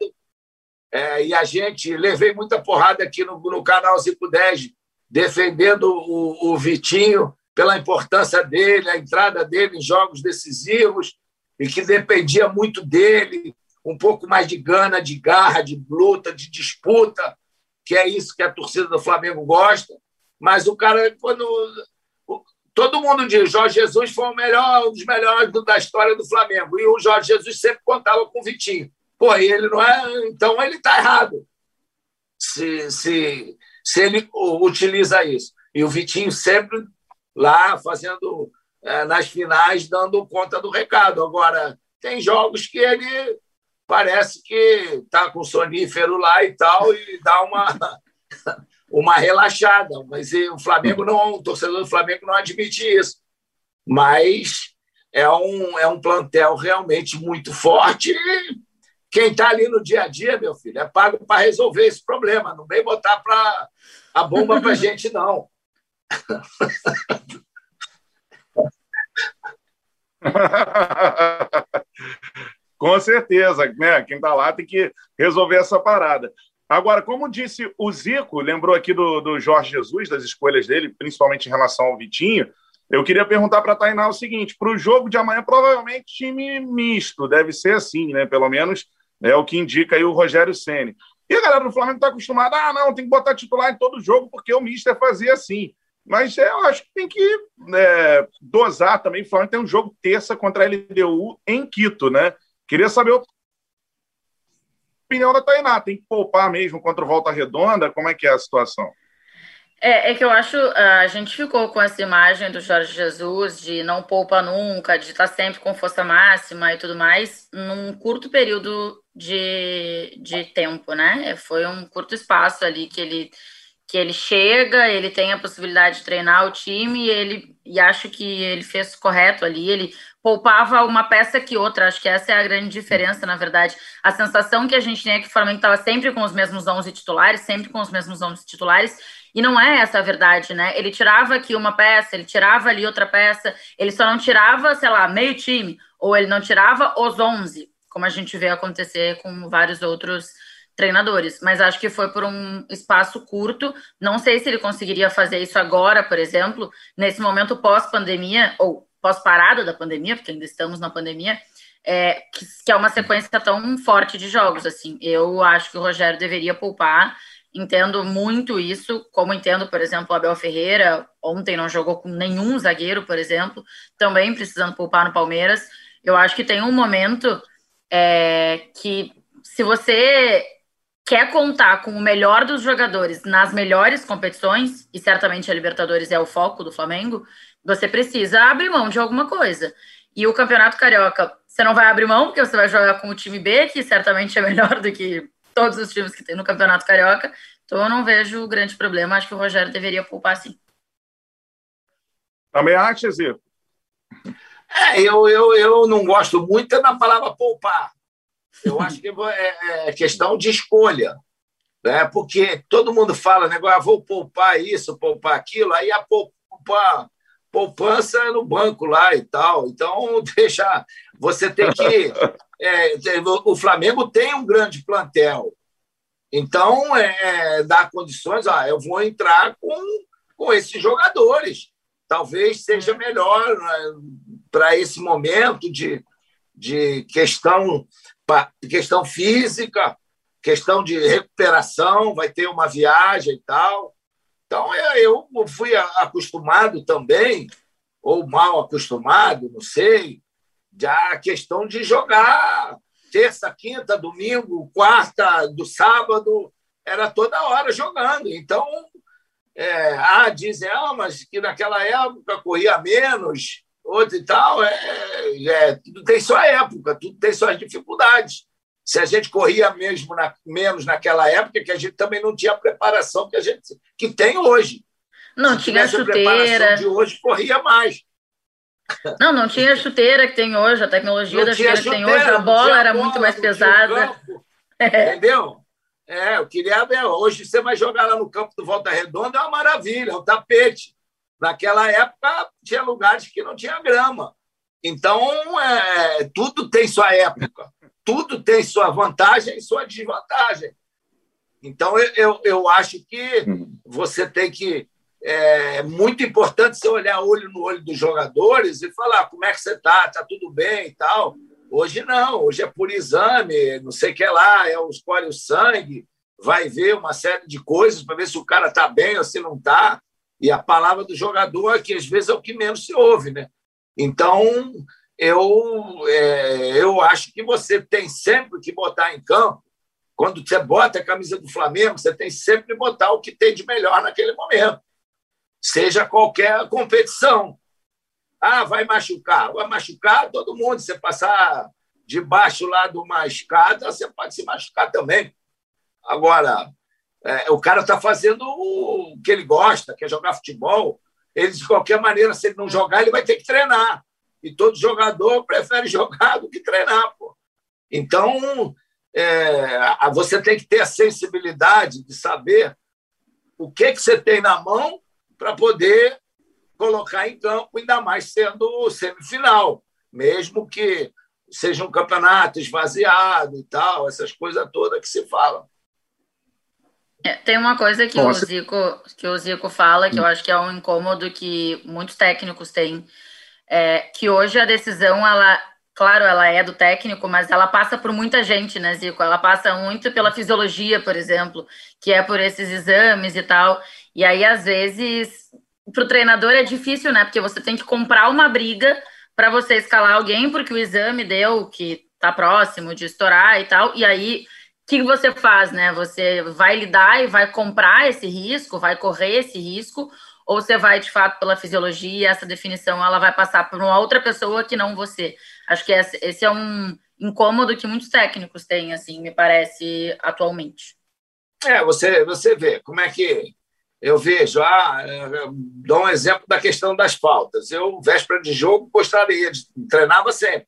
é, e a gente levei muita porrada aqui no, no canal 510 defendendo o, o Vitinho pela importância dele, a entrada dele em jogos decisivos. e que dependia muito dele, um pouco mais de gana, de garra, de luta, de disputa, que é isso que a torcida do Flamengo gosta. Mas o cara, quando. Todo mundo diz Jorge Jesus foi o melhor, um dos melhores da história do Flamengo. E o Jorge Jesus sempre contava com o Vitinho. Pô, ele não é. Então ele está errado. Se, se, se ele utiliza isso. E o Vitinho sempre lá fazendo é, nas finais, dando conta do recado. Agora, tem jogos que ele parece que está com sonífero lá e tal, e dá uma, uma relaxada. Mas o Flamengo não, o torcedor do Flamengo não admite isso. Mas é um, é um plantel realmente muito forte. E quem está ali no dia a dia, meu filho, é pago para resolver esse problema. Não vem botar pra, a bomba para gente, não. Com certeza, né? Quem está lá tem que resolver essa parada. Agora, como disse o Zico, lembrou aqui do, do Jorge Jesus, das escolhas dele, principalmente em relação ao Vitinho. Eu queria perguntar para a Tainá o seguinte: para o jogo de amanhã, provavelmente time misto, deve ser assim, né? Pelo menos é o que indica aí o Rogério Ceni. E a galera do Flamengo está acostumada, ah, não, tem que botar titular em todo jogo, porque o Mister fazia assim. Mas é, eu acho que tem que é, dosar também. O Flamengo tem um jogo terça contra a LDU em Quito, né? Queria saber a opinião da Tainá. Tem que poupar mesmo contra o Volta Redonda? Como é que é a situação? É, é, que eu acho, a gente ficou com essa imagem do Jorge Jesus de não poupa nunca, de estar sempre com força máxima e tudo mais, num curto período de, de tempo, né? Foi um curto espaço ali que ele que ele chega, ele tem a possibilidade de treinar o time e ele e acho que ele fez correto ali, ele poupava uma peça que outra, acho que essa é a grande diferença, na verdade. A sensação que a gente tem é que o Flamengo estava sempre com os mesmos 11 titulares, sempre com os mesmos 11 titulares, e não é essa a verdade, né? Ele tirava aqui uma peça, ele tirava ali outra peça, ele só não tirava, sei lá, meio time, ou ele não tirava os 11, como a gente vê acontecer com vários outros treinadores, mas acho que foi por um espaço curto. Não sei se ele conseguiria fazer isso agora, por exemplo, nesse momento pós-pandemia, ou pós-parada da pandemia, porque ainda estamos na pandemia, é, que, que, é uma sequência tão forte de jogos. Assim, eu acho que o Rogério deveria poupar. Entendo muito isso, como entendo, por exemplo, o Abel Ferreira, ontem não jogou com nenhum zagueiro, por exemplo, também precisando poupar no Palmeiras. Eu acho que tem um momento é, que, se você quer contar com o melhor dos jogadores nas melhores competições, e certamente a Libertadores é o foco do Flamengo, você precisa abrir mão de alguma coisa. E o Campeonato Carioca, você não vai abrir mão, porque você vai jogar com o time B, que certamente é melhor do que todos os times que tem no Campeonato Carioca. Então eu não vejo grande problema, acho que o Rogério deveria poupar sim. Também acha, Zico? É, eu, eu, eu não gosto muito da palavra poupar. Eu acho que é, é questão de escolha. Né? Porque todo mundo fala, né, agora vou poupar isso, poupar aquilo, aí a poupa, poupança é no banco lá e tal. Então, deixa. Você tem que. É, o Flamengo tem um grande plantel. Então, é, dá condições, ah, eu vou entrar com, com esses jogadores. Talvez seja melhor né, para esse momento de, de questão questão física, questão de recuperação, vai ter uma viagem e tal. Então, é, eu fui acostumado também, ou mal acostumado, não sei, já a questão de jogar terça, quinta, domingo, quarta, do sábado, era toda hora jogando. Então, é, ah, dizem, ah, mas que naquela época corria menos, outro e tal, é, é, tudo tem sua época, tudo tem suas dificuldades. Se a gente corria mesmo na, menos naquela época, que a gente também não tinha a preparação que a gente que tem hoje. Não Se tinha chuteira. de hoje corria mais. Não, não tinha chuteira que tem hoje, a tecnologia não da chuteira, chuteira que tem hoje, a bola era bola, muito mais pesada. Entendeu? É, eu queria ver. Hoje você vai jogar lá no campo do Volta Redonda, é uma maravilha, é um tapete. Naquela época, tinha lugares que não tinha grama. Então, é, tudo tem sua época, tudo tem sua vantagem e sua desvantagem. Então, eu, eu acho que você tem que é muito importante você olhar olho no olho dos jogadores e falar como é que você está, está tudo bem e tal. Hoje não, hoje é por exame, não sei o que lá, é, escolhe o sangue, vai ver uma série de coisas para ver se o cara está bem ou se não está. E a palavra do jogador, que às vezes é o que menos se ouve. Né? Então, eu, é, eu acho que você tem sempre que botar em campo. Quando você bota a camisa do Flamengo, você tem sempre que botar o que tem de melhor naquele momento seja qualquer competição. Ah, vai machucar. Vai machucar todo mundo. Você passar debaixo lá de uma escada, você pode se machucar também. Agora, é, o cara está fazendo o que ele gosta, que é jogar futebol. Ele, de qualquer maneira, se ele não jogar, ele vai ter que treinar. E todo jogador prefere jogar do que treinar. Pô. Então, é, você tem que ter a sensibilidade de saber o que, que você tem na mão para poder colocar em campo, ainda mais sendo semifinal, mesmo que seja um campeonato esvaziado e tal, essas coisas todas que se falam. É, tem uma coisa que o, Zico, que o Zico fala, que eu acho que é um incômodo que muitos técnicos têm, é que hoje a decisão, ela, claro, ela é do técnico, mas ela passa por muita gente, né, Zico? Ela passa muito pela fisiologia, por exemplo, que é por esses exames e tal. E aí, às vezes, para o treinador é difícil, né? Porque você tem que comprar uma briga para você escalar alguém, porque o exame deu que está próximo de estourar e tal. E aí, o que você faz, né? Você vai lidar e vai comprar esse risco, vai correr esse risco, ou você vai, de fato, pela fisiologia e essa definição ela vai passar por uma outra pessoa que não você. Acho que esse é um incômodo que muitos técnicos têm, assim, me parece, atualmente. É, você, você vê como é que eu vejo, ah, dou um exemplo da questão das faltas. Eu, véspera de jogo, gostaria de. Treinava sempre.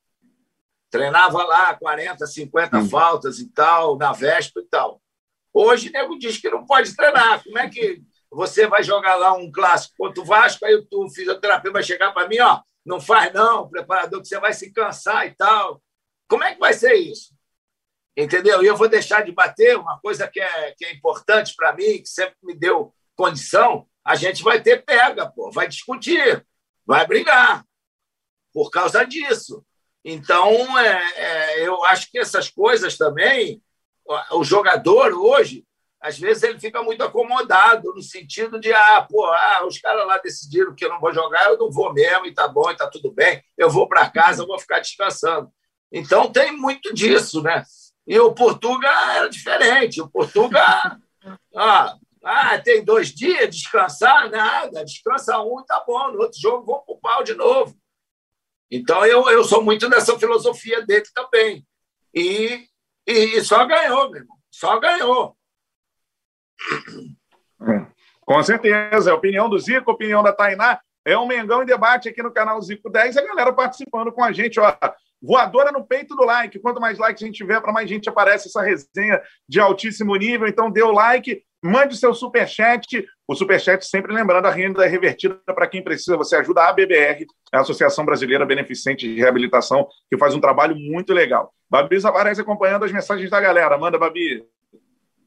Treinava lá 40, 50 hum. faltas e tal, na véspera e tal. Hoje, o nego diz que não pode treinar. Como é que você vai jogar lá um clássico contra o Vasco, aí o fisioterapeuta vai chegar para mim, ó, não faz não, preparador, que você vai se cansar e tal. Como é que vai ser isso? Entendeu? E eu vou deixar de bater uma coisa que é, que é importante para mim, que sempre me deu condição, a gente vai ter pega, pô, vai discutir, vai brigar por causa disso. Então, é, é, eu acho que essas coisas também, o jogador hoje, às vezes ele fica muito acomodado no sentido de, ah, pô, ah, os caras lá decidiram que eu não vou jogar, eu não vou mesmo, e tá bom, e tá tudo bem, eu vou para casa, eu vou ficar descansando. Então, tem muito disso, né? E o Portugal era diferente. O Portugal, ah, ah, tem dois dias, descansar? Nada, descansa um e tá bom. No outro jogo, vou pro pau de novo. Então, eu, eu sou muito dessa filosofia dele também. E, e, e só ganhou, meu irmão. Só ganhou. É, com certeza. É a opinião do Zico, a opinião da Tainá. É um Mengão em debate aqui no canal Zico 10. A galera participando com a gente. Ó, voadora no peito do like. Quanto mais likes a gente tiver, para mais gente aparece essa resenha de altíssimo nível. Então, dê o like. Mande seu superchat. O superchat sempre lembrando a renda revertida para quem precisa. Você ajuda a ABBR, a Associação Brasileira Beneficente de Reabilitação, que faz um trabalho muito legal. Babi aparece acompanhando as mensagens da galera. Manda, Babi.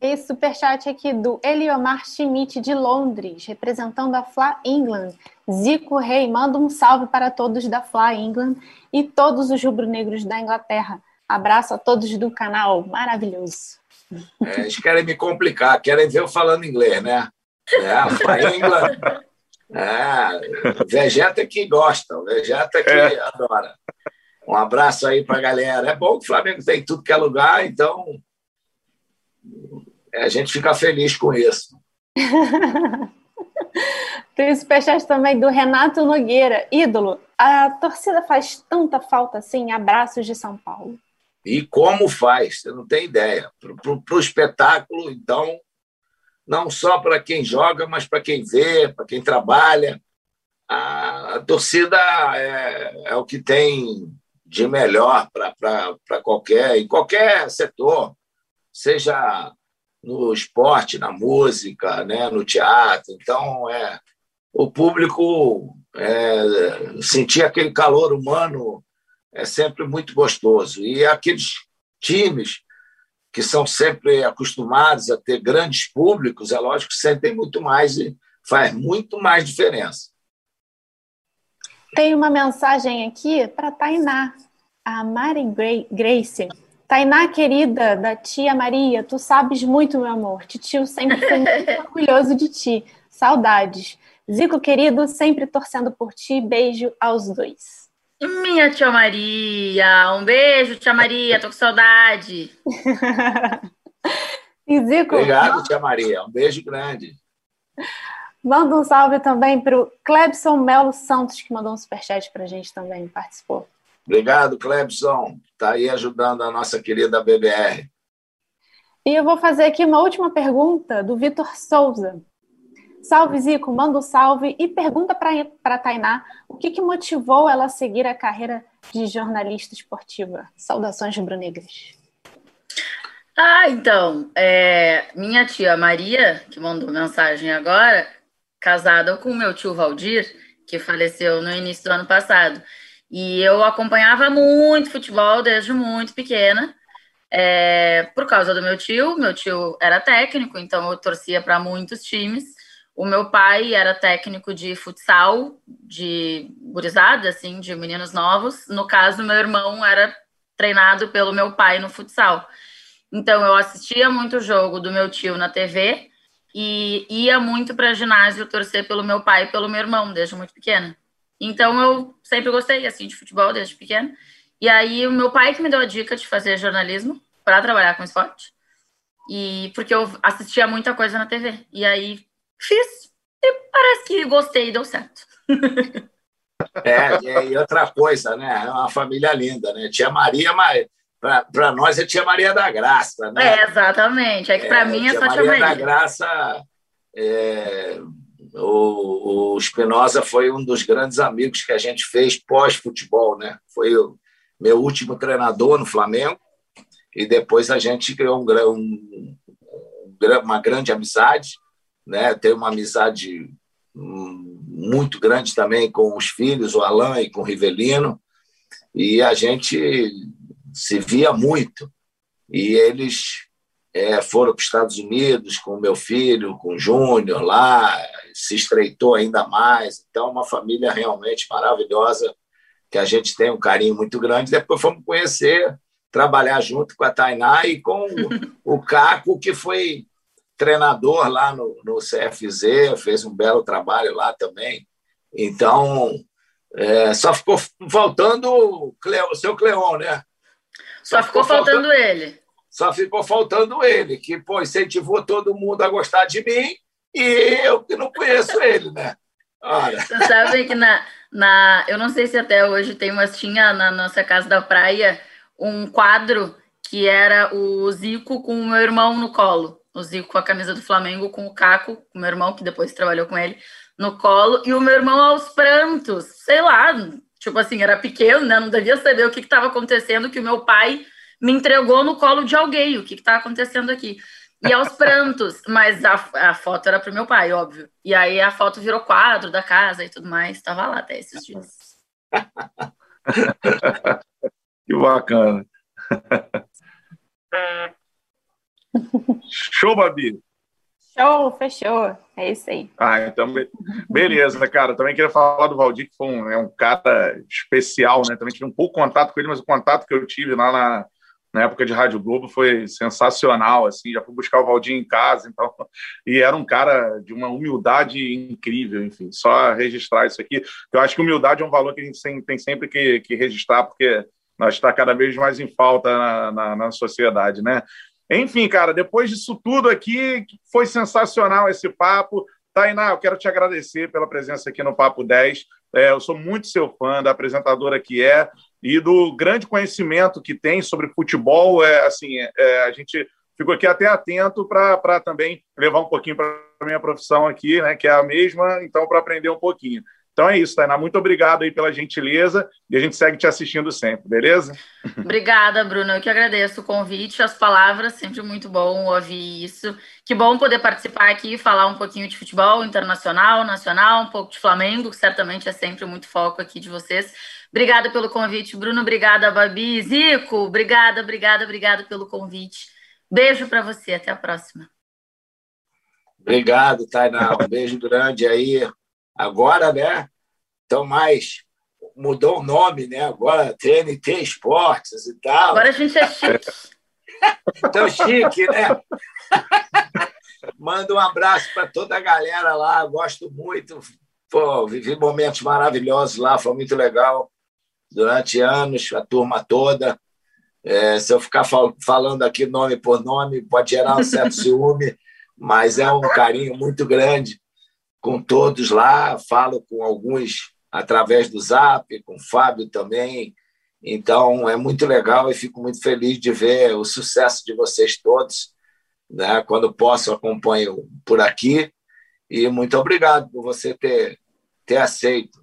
Esse superchat aqui do Eliomar Schmidt, de Londres, representando a Fla England. Zico Rei, manda um salve para todos da Fla England e todos os rubro-negros da Inglaterra. Abraço a todos do canal, maravilhoso. É, eles querem me complicar, querem ver eu falando inglês, né? É, a England. É, Vegeta que gosta, Vegeta que é. adora. Um abraço aí para a galera. É bom que o Flamengo tem tudo que é lugar, então a gente fica feliz com isso. Tem superchat também do Renato Nogueira. Ídolo, a torcida faz tanta falta assim, abraços de São Paulo. E como faz, você não tem ideia. Para o espetáculo, então, não só para quem joga, mas para quem vê, para quem trabalha. A, a torcida é, é, o que tem de melhor para qualquer, em qualquer setor, seja no esporte, na música, né, no teatro. Então, é, o público é, sentir aquele calor humano é sempre muito gostoso. E aqueles times que são sempre acostumados a ter grandes públicos, é lógico que sentem muito mais e faz muito mais diferença. Tem uma mensagem aqui para Tainá, a Mari Grace. Tainá, querida, da tia Maria, tu sabes muito, meu amor. Titio sempre foi muito orgulhoso de ti. Saudades. Zico, querido, sempre torcendo por ti. Beijo aos dois. Minha tia Maria, um beijo, tia Maria, tô com saudade. e Zico. Obrigado, tia Maria, um beijo grande. Manda um salve também para o Clebson Melo Santos, que mandou um superchat para a gente também, participou. Obrigado, Clebson. Está aí ajudando a nossa querida BBR. E eu vou fazer aqui uma última pergunta do Vitor Souza. Salve, Zico, manda um salve e pergunta para a Tainá o que, que motivou ela a seguir a carreira de jornalista esportiva. Saudações rubro-negras. Ah, então, é, minha tia Maria, que mandou mensagem agora, casada com meu tio Valdir, que faleceu no início do ano passado. E eu acompanhava muito futebol desde muito pequena, é, por causa do meu tio. Meu tio era técnico, então eu torcia para muitos times. O meu pai era técnico de futsal, de gurizada, assim, de meninos novos. No caso, meu irmão era treinado pelo meu pai no futsal. Então, eu assistia muito jogo do meu tio na TV e ia muito para ginásio torcer pelo meu pai e pelo meu irmão, desde muito pequena. Então eu sempre gostei assim de futebol desde pequena. E aí o meu pai que me deu a dica de fazer jornalismo para trabalhar com esporte. E porque eu assistia muita coisa na TV. E aí fiz e parece que gostei e deu certo. É, e outra coisa, né? É uma família linda, né? Tia Maria, mas para nós é Tia Maria da Graça, né? É, exatamente. É que para é, mim é só Tia Maria. Tia Maria da Graça é, o, o Espinosa foi um dos grandes amigos que a gente fez pós-futebol, né? Foi o meu último treinador no Flamengo e depois a gente criou um, um, uma grande amizade, né? Tem uma amizade hum, muito grande também com os filhos, o Alain e com o Rivelino, e a gente se via muito. E eles é, foram para os Estados Unidos com o meu filho, com o Júnior lá, se estreitou ainda mais. Então, uma família realmente maravilhosa, que a gente tem um carinho muito grande. Depois fomos conhecer, trabalhar junto com a Tainá e com o Caco, que foi treinador lá no, no CFZ, fez um belo trabalho lá também. Então, é, só ficou faltando o, Cleo, o seu Cleon, né? Só, só ficou, ficou faltando, faltando ele. Só ficou faltando ele, que pô, incentivou todo mundo a gostar de mim e eu que não conheço ele, né? Olha. Você sabe que na, na. Eu não sei se até hoje tem, mas tinha na nossa casa da praia um quadro que era o Zico com o meu irmão no colo. O Zico com a camisa do Flamengo, com o Caco, o meu irmão, que depois trabalhou com ele, no colo, e o meu irmão aos prantos. Sei lá, tipo assim, era pequeno, né? Não devia saber o que estava acontecendo, que o meu pai me entregou no colo de alguém. O que está acontecendo aqui? E aos prantos, mas a, a foto era pro meu pai, óbvio. E aí a foto virou quadro da casa e tudo mais. Estava lá até esses dias. que bacana. Show, Babi. Show, fechou. É isso aí. Ah, então, beleza, cara. Também queria falar do Valdir, que foi um, é um cara especial, né? Também tive um pouco contato com ele, mas o contato que eu tive lá na, na época de Rádio Globo foi sensacional, assim, já fui buscar o Valdinho em casa, então, e era um cara de uma humildade incrível, enfim, só registrar isso aqui, eu acho que humildade é um valor que a gente tem sempre que, que registrar, porque nós está cada vez mais em falta na, na, na, sociedade, né? Enfim, cara, depois disso tudo aqui, foi sensacional esse papo, Tainá, eu quero te agradecer pela presença aqui no Papo 10, é, eu sou muito seu fã da apresentadora que é, e do grande conhecimento que tem sobre futebol. É, assim, é, a gente ficou aqui até atento para também levar um pouquinho para a minha profissão aqui, né, que é a mesma, então, para aprender um pouquinho. Então é isso, Tainá. Muito obrigado aí pela gentileza e a gente segue te assistindo sempre, beleza? Obrigada, Bruno. Eu que agradeço o convite, as palavras, sempre muito bom ouvir isso. Que bom poder participar aqui e falar um pouquinho de futebol internacional, nacional, um pouco de Flamengo, que certamente é sempre muito foco aqui de vocês. Obrigada pelo convite, Bruno. Obrigada, Babi. Zico, obrigada, obrigada, obrigada pelo convite. Beijo para você. Até a próxima. Obrigado, Tainá. Um beijo grande aí. Agora, né? Então, mais. Mudou o nome, né? Agora TNT Esportes e tal. Agora a gente é chique. Então, chique, né? Manda um abraço para toda a galera lá. Gosto muito. Pô, vivi momentos maravilhosos lá, foi muito legal. Durante anos, a turma toda. É, se eu ficar fal falando aqui nome por nome, pode gerar um certo ciúme, mas é um carinho muito grande com todos lá. Falo com alguns através do Zap, com o Fábio também. Então, é muito legal e fico muito feliz de ver o sucesso de vocês todos. Né? Quando posso, acompanho por aqui. E muito obrigado por você ter, ter aceito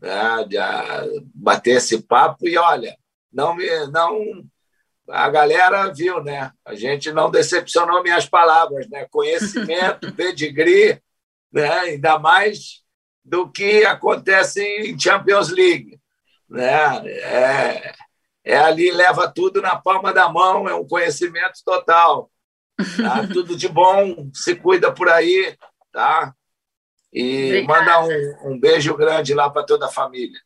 né? de, a, bater esse papo. E olha, não me. Não, a galera viu, né? A gente não decepcionou minhas palavras, né? Conhecimento, pedigree, né? ainda mais do que acontece em Champions League. Né? É, é ali, leva tudo na palma da mão, é um conhecimento total. Tá? Tudo de bom, se cuida por aí, tá? E Obrigada. manda um, um beijo grande lá para toda a família.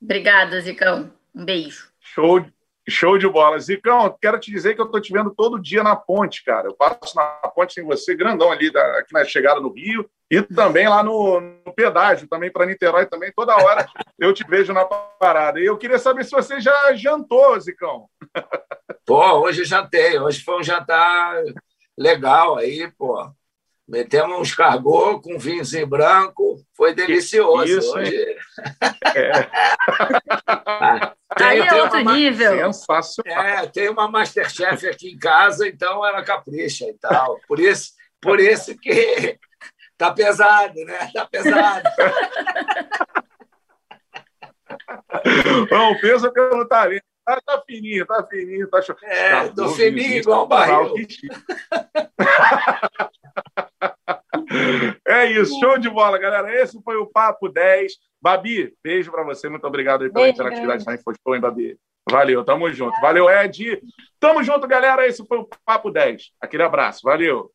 Obrigada, Zicão. Um beijo. Show, Show de bola. Zicão, quero te dizer que eu estou te vendo todo dia na ponte, cara. Eu passo na ponte sem você, grandão ali, da, aqui na chegada no Rio, e também lá no, no pedágio, também para Niterói, também, toda hora eu te vejo na parada. E eu queria saber se você já jantou, Zicão. Pô, hoje eu jantei. Hoje foi um jantar legal aí, pô. Metemos uns cargô com vinhozinho branco, foi delicioso. Isso, hoje. É. tem, Aí é outro uma, nível. Sensacional. É, tem uma Masterchef aqui em casa, então ela capricha e tal. Por isso, por isso que tá pesado, né? Tá pesado. Não, pensa pelo talento. Tá, tá fininho, tá fininho, tá show. É, tá tô fininho igual o barril. É isso, show de bola, galera. Esse foi o Papo 10. Babi, beijo para você. Muito obrigado pela beijo, interatividade. Foi show, hein, Babi? Valeu, tamo junto. Valeu, Ed. Tamo junto, galera. Esse foi o Papo 10. Aquele abraço. Valeu.